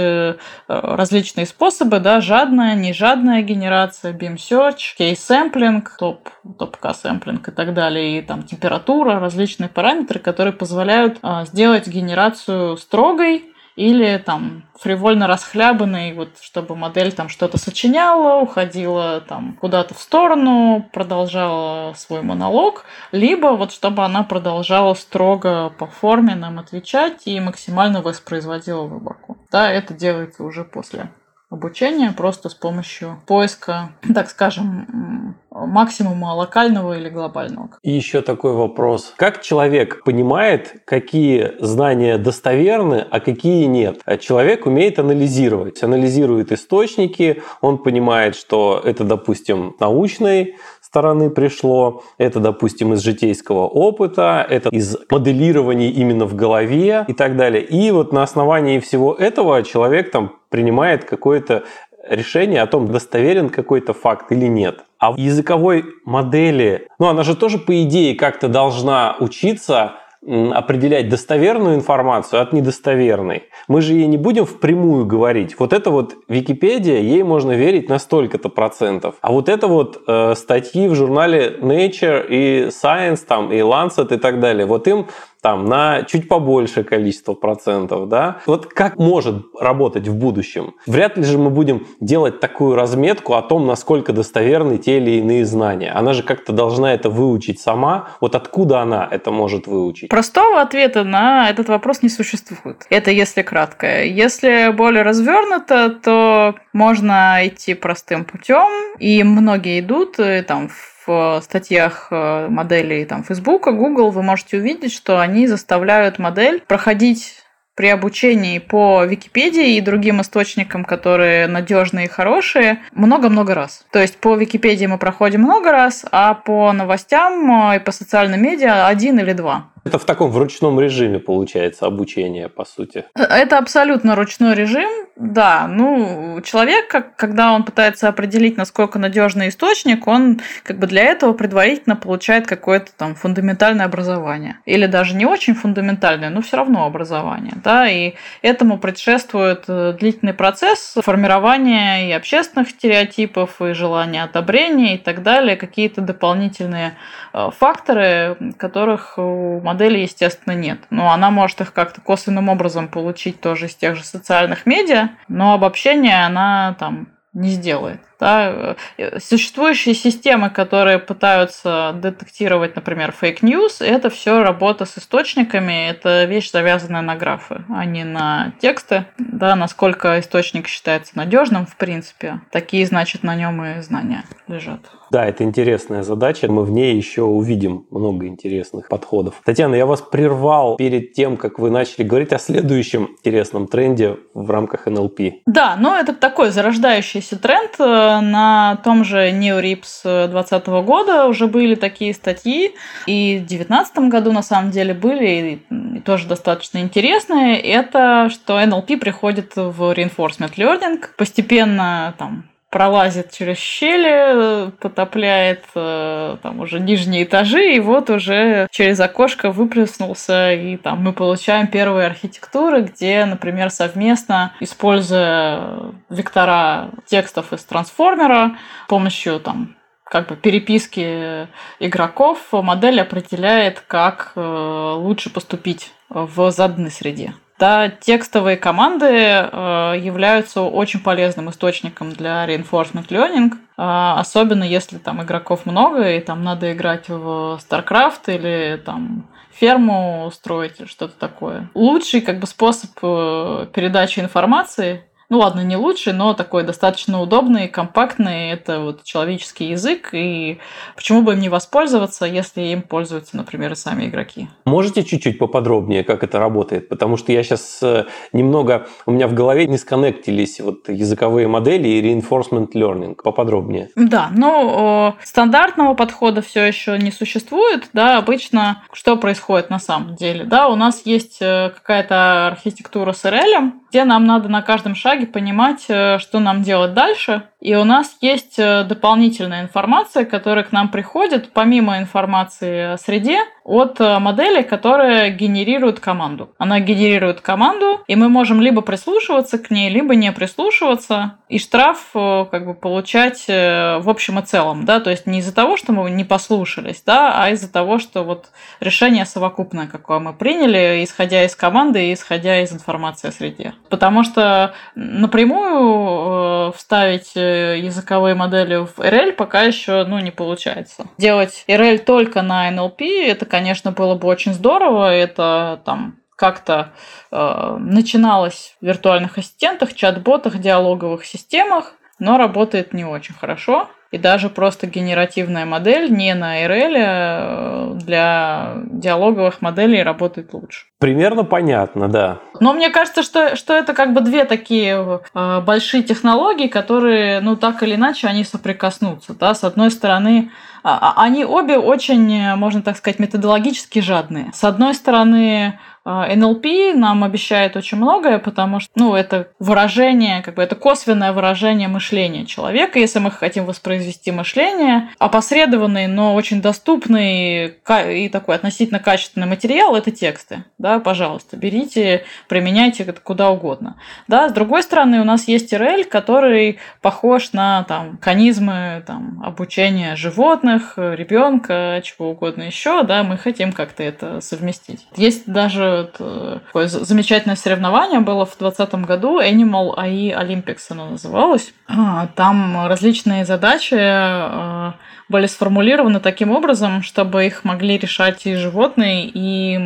различные способы, да, жадная, нежадная генерация, beam search, sampling, топ, топ-к сэмплинг и так далее, и там температура, различные параметры, которые позволяют а, сделать генерацию строгой или там фривольно расхлябанной, вот чтобы модель там что-то сочиняла, уходила там куда-то в сторону, продолжала свой монолог, либо вот чтобы она продолжала строго по форме нам отвечать и максимально воспроизводила выборку. Да, это делается уже после обучения просто с помощью поиска, так скажем, максимума локального или глобального. И еще такой вопрос. Как человек понимает, какие знания достоверны, а какие нет? Человек умеет анализировать. Анализирует источники, он понимает, что это, допустим, научный стороны пришло, это, допустим, из житейского опыта, это из моделирования именно в голове и так далее. И вот на основании всего этого человек там принимает какое-то решение о том, достоверен какой-то факт или нет. А в языковой модели, ну она же тоже по идее как-то должна учиться определять достоверную информацию от недостоверной. Мы же ей не будем впрямую говорить. Вот это вот Википедия, ей можно верить на столько-то процентов. А вот это вот э, статьи в журнале Nature и Science, там, и Lancet и так далее, вот им там на чуть побольшее количество процентов, да? Вот как может работать в будущем? Вряд ли же мы будем делать такую разметку о том, насколько достоверны те или иные знания. Она же как-то должна это выучить сама. Вот откуда она это может выучить? Простого ответа на этот вопрос не существует. Это если кратко. Если более развернуто, то можно идти простым путем, и многие идут там в в статьях э, моделей там, Facebook, Google вы можете увидеть, что они заставляют модель проходить при обучении по Википедии и другим источникам, которые надежные и хорошие, много-много раз. То есть по Википедии мы проходим много раз, а по новостям э, и по социальным медиа один или два. Это в таком в ручном режиме получается обучение, по сути. Это абсолютно ручной режим, да. Ну, человек, когда он пытается определить, насколько надежный источник, он как бы для этого предварительно получает какое-то там фундаментальное образование. Или даже не очень фундаментальное, но все равно образование. Да? И этому предшествует э, длительный процесс формирования и общественных стереотипов, и желания одобрения и так далее, какие-то дополнительные э, факторы, которых у модели, естественно, нет. Но она может их как-то косвенным образом получить тоже из тех же социальных медиа, но обобщение она там не сделает. Да? Существующие системы, которые пытаются детектировать, например, fake news, это все работа с источниками, это вещь, завязанная на графы, а не на тексты. Да, насколько источник считается надежным, в принципе, такие, значит, на нем и знания лежат. Да, это интересная задача. Мы в ней еще увидим много интересных подходов. Татьяна, я вас прервал перед тем, как вы начали говорить о следующем интересном тренде в рамках NLP. Да, но это такой зарождающийся тренд э, на том же NeoRips 2020 года уже были такие статьи, и в 2019 году на самом деле были и тоже достаточно интересные. Это что NLP приходит в reinforcement learning, постепенно там пролазит через щели, потопляет э, там уже нижние этажи, и вот уже через окошко выплеснулся, и там мы получаем первые архитектуры, где, например, совместно, используя вектора текстов из трансформера, с помощью там как бы переписки игроков, модель определяет, как э, лучше поступить в заданной среде. Да, текстовые команды э, являются очень полезным источником для reinforcement learning, э, особенно если там игроков много и там надо играть в StarCraft или там ферму строить или что-то такое. Лучший как бы способ э, передачи информации ну ладно, не лучший, но такой достаточно удобный, компактный. Это вот человеческий язык, и почему бы им не воспользоваться, если им пользуются, например, и сами игроки. Можете чуть-чуть поподробнее, как это работает? Потому что я сейчас э, немного, у меня в голове не сконнектились вот языковые модели и reinforcement learning. Поподробнее. Да, ну, стандартного подхода все еще не существует, да, обычно что происходит на самом деле, да, у нас есть э, какая-то архитектура с RL, где нам надо на каждом шаге понимать, э, что нам делать дальше. И у нас есть э, дополнительная информация, которая к нам приходит, помимо информации о среде, от э, модели, которая генерирует команду. Она генерирует команду, и мы можем либо прислушиваться к ней, либо не прислушиваться, и штраф как бы получать в общем и целом, да, то есть не из-за того, что мы не послушались, да, а из-за того, что вот решение совокупное, какое мы приняли, исходя из команды и исходя из информации о среде. Потому что напрямую вставить языковые модели в RL пока еще ну, не получается. Делать RL только на NLP, это, конечно, было бы очень здорово. Это там как-то э, начиналось в виртуальных ассистентах, чат-ботах, диалоговых системах, но работает не очень хорошо. И даже просто генеративная модель не на RL э, для диалоговых моделей работает лучше. Примерно понятно, да. Но мне кажется, что, что это как бы две такие э, большие технологии, которые, ну, так или иначе, они соприкоснутся. Да? С одной стороны, а, а, они обе очень, можно так сказать, методологически жадные. С одной стороны, НЛП нам обещает очень многое, потому что, ну, это выражение, как бы это косвенное выражение мышления человека, если мы хотим воспроизвести мышление. Опосредованный, но очень доступный и такой относительно качественный материал – это тексты. Да, пожалуйста, берите, применяйте это куда угодно. Да, с другой стороны, у нас есть RL, который похож на там, механизмы там, обучения животных, ребенка, чего угодно еще. Да, мы хотим как-то это совместить. Есть даже Э, такое замечательное соревнование было в 2020 году, Animal AI Olympics оно называлось. А, там различные задачи э, были сформулированы таким образом, чтобы их могли решать и животные, и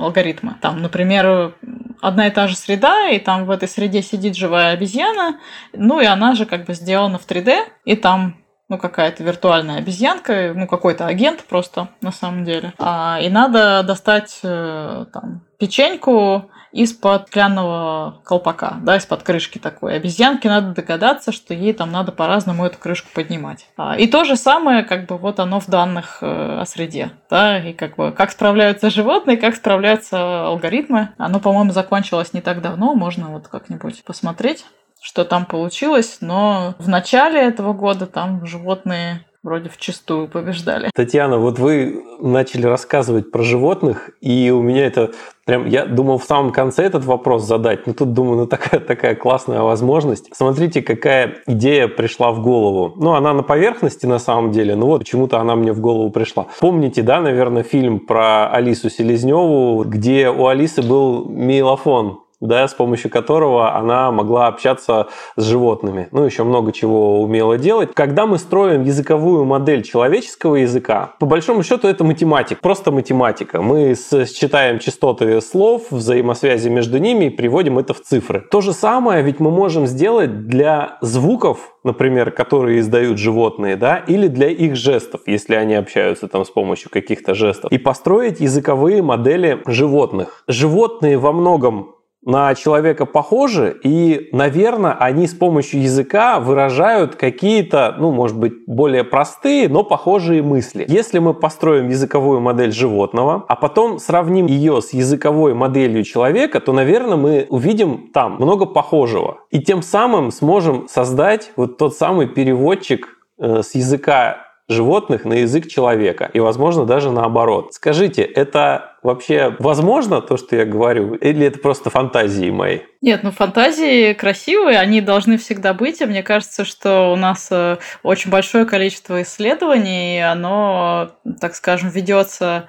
алгоритмы. Там, например, одна и та же среда, и там в этой среде сидит живая обезьяна, ну и она же как бы сделана в 3D, и там ну, какая-то виртуальная обезьянка, ну, какой-то агент просто на самом деле. А, и надо достать э, там печеньку из-под стеклянного колпака, да, из-под крышки такой. Обезьянке надо догадаться, что ей там надо по-разному эту крышку поднимать. А, и то же самое, как бы, вот оно в данных э, о среде, да, и как бы, как справляются животные, как справляются алгоритмы. Оно, по-моему, закончилось не так давно, можно вот как-нибудь посмотреть что там получилось, но в начале этого года там животные вроде в чистую побеждали. Татьяна, вот вы начали рассказывать про животных, и у меня это прям, я думал в самом конце этот вопрос задать, но тут думаю, ну такая, такая классная возможность. Смотрите, какая идея пришла в голову. Ну, она на поверхности на самом деле, но вот почему-то она мне в голову пришла. Помните, да, наверное, фильм про Алису Селезневу, где у Алисы был мейлофон, да, с помощью которого она могла общаться с животными. Ну, еще много чего умела делать. Когда мы строим языковую модель человеческого языка, по большому счету это математика, просто математика. Мы считаем частоты слов, взаимосвязи между ними и приводим это в цифры. То же самое ведь мы можем сделать для звуков, например, которые издают животные, да, или для их жестов, если они общаются там с помощью каких-то жестов, и построить языковые модели животных. Животные во многом на человека похожи, и, наверное, они с помощью языка выражают какие-то, ну, может быть, более простые, но похожие мысли. Если мы построим языковую модель животного, а потом сравним ее с языковой моделью человека, то, наверное, мы увидим там много похожего. И тем самым сможем создать вот тот самый переводчик э, с языка животных на язык человека. И, возможно, даже наоборот. Скажите, это вообще возможно, то, что я говорю? Или это просто фантазии мои? Нет, ну фантазии красивые, они должны всегда быть. И мне кажется, что у нас э, очень большое количество исследований, и оно, так скажем, ведется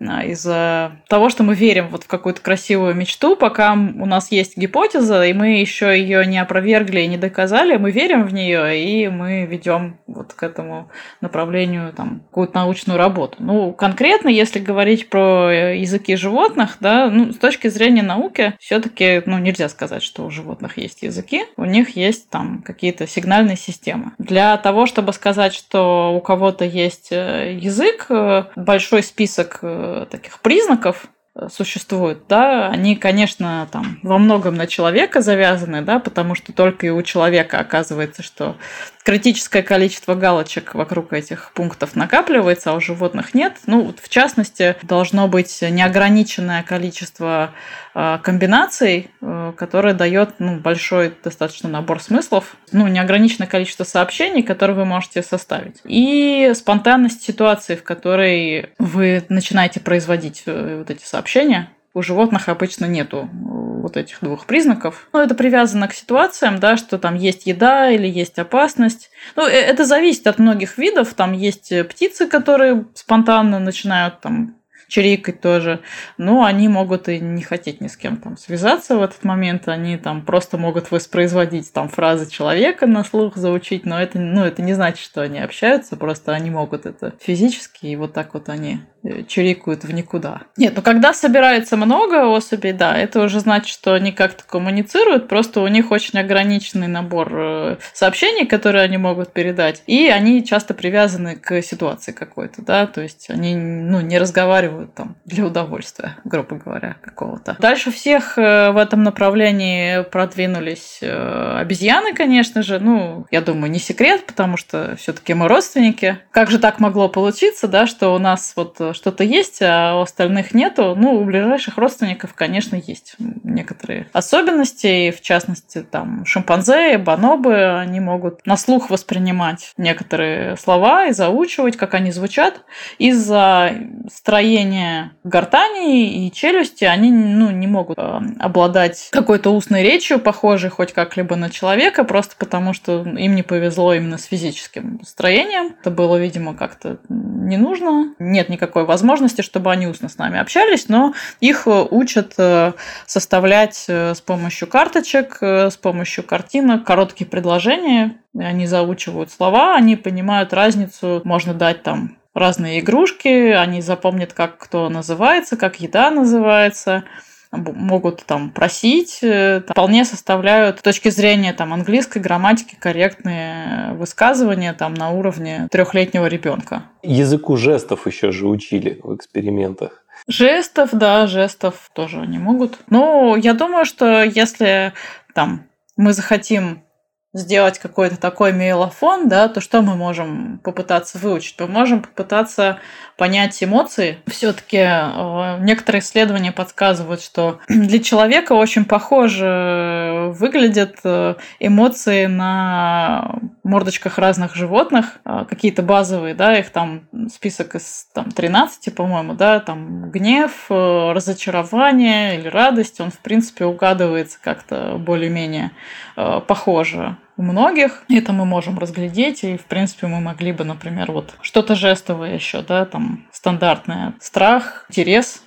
из-за того, что мы верим вот в какую-то красивую мечту, пока у нас есть гипотеза, и мы еще ее не опровергли и не доказали, мы верим в нее, и мы ведем вот к этому направлению там какую-то научную работу. Ну, конкретно, если говорить про языки животных, да, ну, с точки зрения науки, все-таки, ну, нельзя сказать, что у животных есть языки, у них есть там какие-то сигнальные системы. Для того, чтобы сказать, что у кого-то есть э, язык, э, большой список э, таких признаков э, существуют, да, они, конечно, там во многом на человека завязаны, да, потому что только и у человека оказывается, что критическое количество галочек вокруг этих пунктов накапливается, а у животных нет. Ну, в частности, должно быть неограниченное количество а, комбинаций, э, которое дает ну, большой достаточно набор смыслов, ну, неограниченное количество сообщений, которые вы можете составить. И спонтанность ситуации, в которой вы начинаете производить э, вот эти сообщения, у животных обычно нету вот этих двух признаков. Ну, это привязано к ситуациям, да, что там есть еда или есть опасность. Ну, э, это зависит от многих видов. Там есть птицы, которые спонтанно начинают там чирикать тоже. Но они могут и не хотеть ни с кем там связаться в этот момент. Они там просто могут воспроизводить там фразы человека на слух, заучить. Но это, ну, это не значит, что они общаются. Просто они могут это физически. И вот так вот они э, чирикают в никуда. Нет, ну когда собирается много особей, да, это уже значит, что они как-то коммуницируют, просто у них очень ограниченный набор э, сообщений, которые они могут передать, и они часто привязаны к ситуации какой-то, да, то есть они, ну, не разговаривают делают там для удовольствия, грубо говоря, какого-то. Дальше всех э, в этом направлении продвинулись э, обезьяны, конечно же. Ну, я думаю, не секрет, потому что все-таки мы родственники. Как же так могло получиться, да, что у нас вот что-то есть, а у остальных нету? Ну, у ближайших родственников, конечно, есть некоторые особенности, в частности, там шимпанзе, бонобы, они могут на слух воспринимать некоторые слова и заучивать, как они звучат. Из-за строения строение гортани и челюсти, они ну, не могут э, обладать какой-то устной речью, похожей хоть как-либо на человека, просто потому что им не повезло именно с физическим строением. Это было, видимо, как-то не нужно. Нет никакой возможности, чтобы они устно с нами общались, но их э, учат э, составлять с помощью карточек, с помощью картинок короткие предложения. Они заучивают слова, они понимают разницу. Можно дать там разные игрушки, они запомнят, как кто называется, как еда называется могут там просить, э, вполне составляют с точки зрения там английской грамматики корректные высказывания там на уровне трехлетнего ребенка. Языку жестов еще же учили в экспериментах. Жестов, да, жестов тоже они могут. Но я думаю, что если там мы захотим сделать какой-то такой мейлофон, да, то что мы можем попытаться выучить? Мы можем попытаться понять эмоции. Все-таки э, некоторые исследования подсказывают, что для человека очень похоже выглядят э, эмоции на мордочках разных животных, э, какие-то базовые, да, их там список из там, 13, по-моему, да, там гнев, разочарование или радость, он, в принципе, угадывается как-то более-менее похоже у многих. Это мы можем разглядеть, и, в принципе, мы могли бы, например, вот что-то жестовое еще, да, там стандартное. Страх, интерес,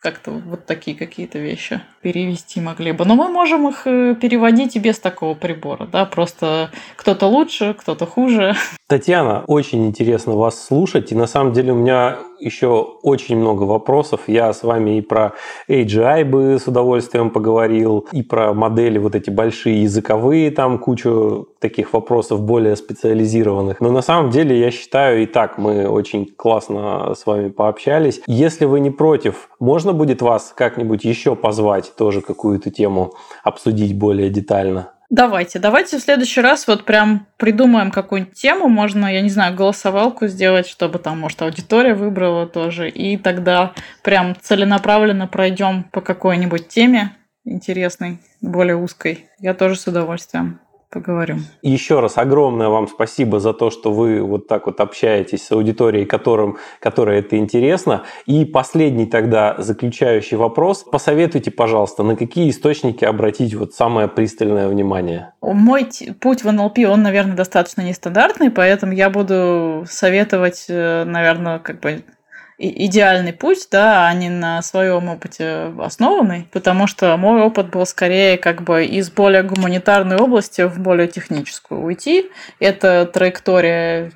как-то вот такие какие-то вещи перевести могли бы. Но мы можем их э, переводить и без такого прибора, да, просто кто-то лучше, кто-то хуже. Татьяна, очень интересно вас слушать, и на самом деле у меня еще очень много вопросов. Я с вами и про AGI бы с удовольствием поговорил, и про модели вот эти большие языковые, там кучу таких вопросов более специализированных. Но на самом деле я считаю, и так мы очень классно с вами пообщались. Если вы не против, можно будет вас как-нибудь еще позвать, тоже какую-то тему обсудить более детально? Давайте, давайте в следующий раз вот прям придумаем какую-нибудь тему, можно, я не знаю, голосовалку сделать, чтобы там, может, аудитория выбрала тоже, и тогда прям целенаправленно пройдем по какой-нибудь теме интересной, более узкой. Я тоже с удовольствием поговорим. Еще раз огромное вам спасибо за то, что вы вот так вот общаетесь с аудиторией, которым, которой это интересно. И последний тогда заключающий вопрос. Посоветуйте, пожалуйста, на какие источники обратить вот самое пристальное внимание? Мой путь в НЛП, он, наверное, достаточно нестандартный, поэтому я буду советовать, э, наверное, как бы идеальный путь, да, а не на своем опыте основанный, потому что мой опыт был скорее как бы из более гуманитарной области в более техническую уйти. Эта траектория,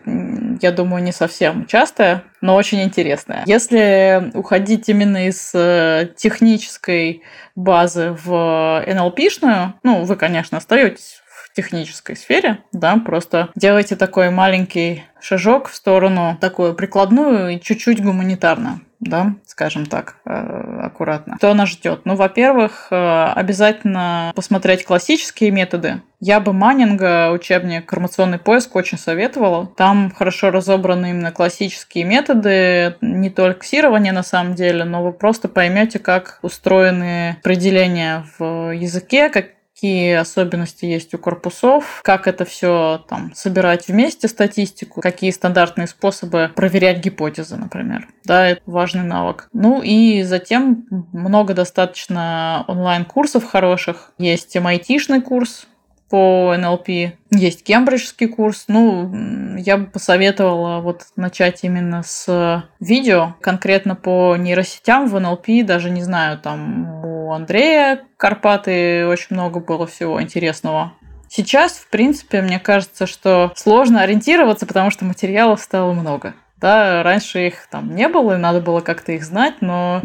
я думаю, не совсем частая, но очень интересная. Если уходить именно из э, технической базы в NLP-шную, ну, вы, конечно, остаетесь технической сфере, да, просто делайте такой маленький шажок в сторону такую прикладную и чуть-чуть гуманитарную да, скажем так, э, аккуратно. Что нас ждет? Ну, во-первых, э, обязательно посмотреть классические методы. Я бы Маннинга, учебник «Информационный поиск» очень советовала. Там хорошо разобраны именно классические методы, не только ксирование на самом деле, но вы просто поймете, как устроены определения в языке, как какие особенности есть у корпусов, как это все там собирать вместе статистику, какие стандартные способы проверять гипотезы, например. Да, это важный навык. Ну и затем много достаточно онлайн-курсов хороших. Есть MIT-шный курс, по НЛП. Есть кембриджский курс. Ну, я бы посоветовала вот начать именно с видео, конкретно по нейросетям в НЛП. Даже не знаю, там у Андрея Карпаты очень много было всего интересного. Сейчас, в принципе, мне кажется, что сложно ориентироваться, потому что материалов стало много. Да, раньше их там не было, и надо было как-то их знать, но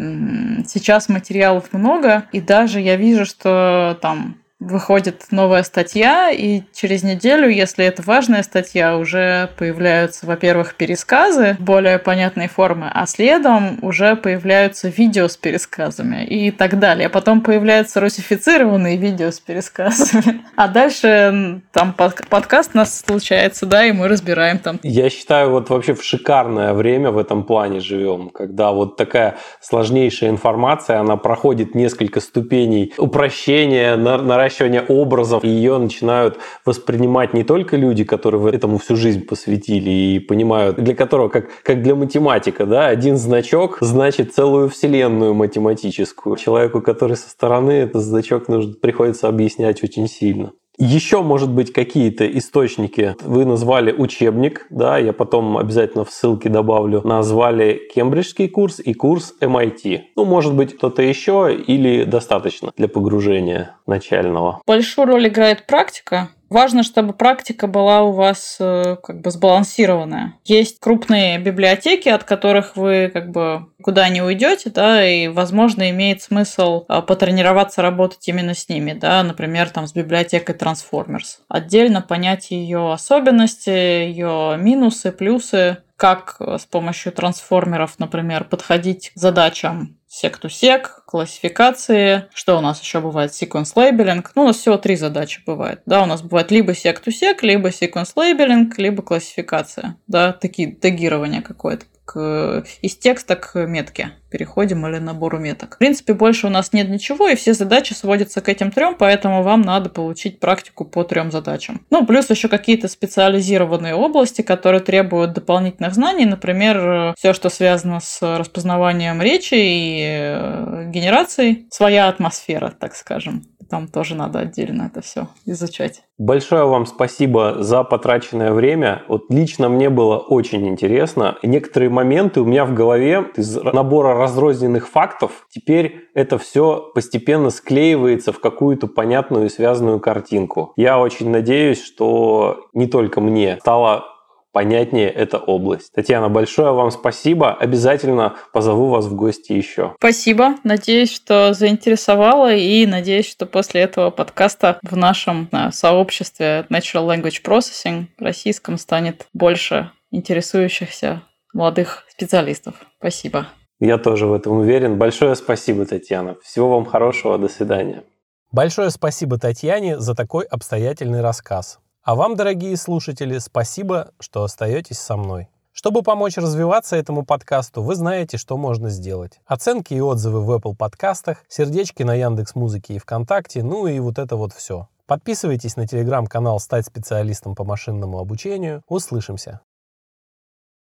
сейчас материалов много, и даже я вижу, что там выходит новая статья, и через неделю, если это важная статья, уже появляются, во-первых, пересказы более понятной формы, а следом уже появляются видео с пересказами и так далее. А потом появляются русифицированные видео с пересказами. А дальше там подкаст у нас случается, да, и мы разбираем там. Я считаю, вот вообще в шикарное время в этом плане живем, когда вот такая сложнейшая информация, она проходит несколько ступеней упрощения, наращивания наращивания образов, и ее начинают воспринимать не только люди, которые этому всю жизнь посвятили и понимают, для которого, как, как для математика, да, один значок значит целую вселенную математическую. Человеку, который со стороны, этот значок нужно, приходится объяснять очень сильно. Еще, может быть, какие-то источники. Вы назвали учебник, да, я потом обязательно в ссылке добавлю. Назвали кембриджский курс и курс MIT. Ну, может быть, кто-то еще или достаточно для погружения начального. Большую роль играет практика. Важно, чтобы практика была у вас э, как бы сбалансированная. Есть крупные библиотеки, от которых вы как бы куда не уйдете, да, и, возможно, имеет смысл э, потренироваться работать именно с ними, да, например, там с библиотекой Transformers. Отдельно понять ее особенности, ее минусы, плюсы, как с помощью трансформеров, например, подходить к задачам сек-то-сек, классификации. Что у нас еще бывает? Sequence labeling. Ну, у нас всего три задачи бывает. Да, у нас бывает либо сек-то-сек, либо sequence labeling, либо классификация. Да, такие тегирования какое-то к, из текста к метке переходим или набору меток. В принципе, больше у нас нет ничего, и все задачи сводятся к этим трем, поэтому вам надо получить практику по трем задачам. Ну, плюс еще какие-то специализированные области, которые требуют дополнительных знаний, например, все, что связано с распознаванием речи и э, генерацией, своя атмосфера, так скажем там тоже надо отдельно это все изучать. Большое вам спасибо за потраченное время. Вот лично мне было очень интересно. Некоторые моменты у меня в голове из набора разрозненных фактов, теперь это все постепенно склеивается в какую-то понятную и связанную картинку. Я очень надеюсь, что не только мне стало понятнее эта область. Татьяна, большое вам спасибо. Обязательно позову вас в гости еще. Спасибо. Надеюсь, что заинтересовало и надеюсь, что после этого подкаста в нашем сообществе Natural Language Processing российском станет больше интересующихся молодых специалистов. Спасибо. Я тоже в этом уверен. Большое спасибо, Татьяна. Всего вам хорошего. До свидания. Большое спасибо Татьяне за такой обстоятельный рассказ. А вам, дорогие слушатели, спасибо, что остаетесь со мной. Чтобы помочь развиваться этому подкасту, вы знаете, что можно сделать. Оценки и отзывы в Apple подкастах, сердечки на Яндекс Музыке и ВКонтакте, ну и вот это вот все. Подписывайтесь на телеграм-канал «Стать специалистом по машинному обучению». Услышимся!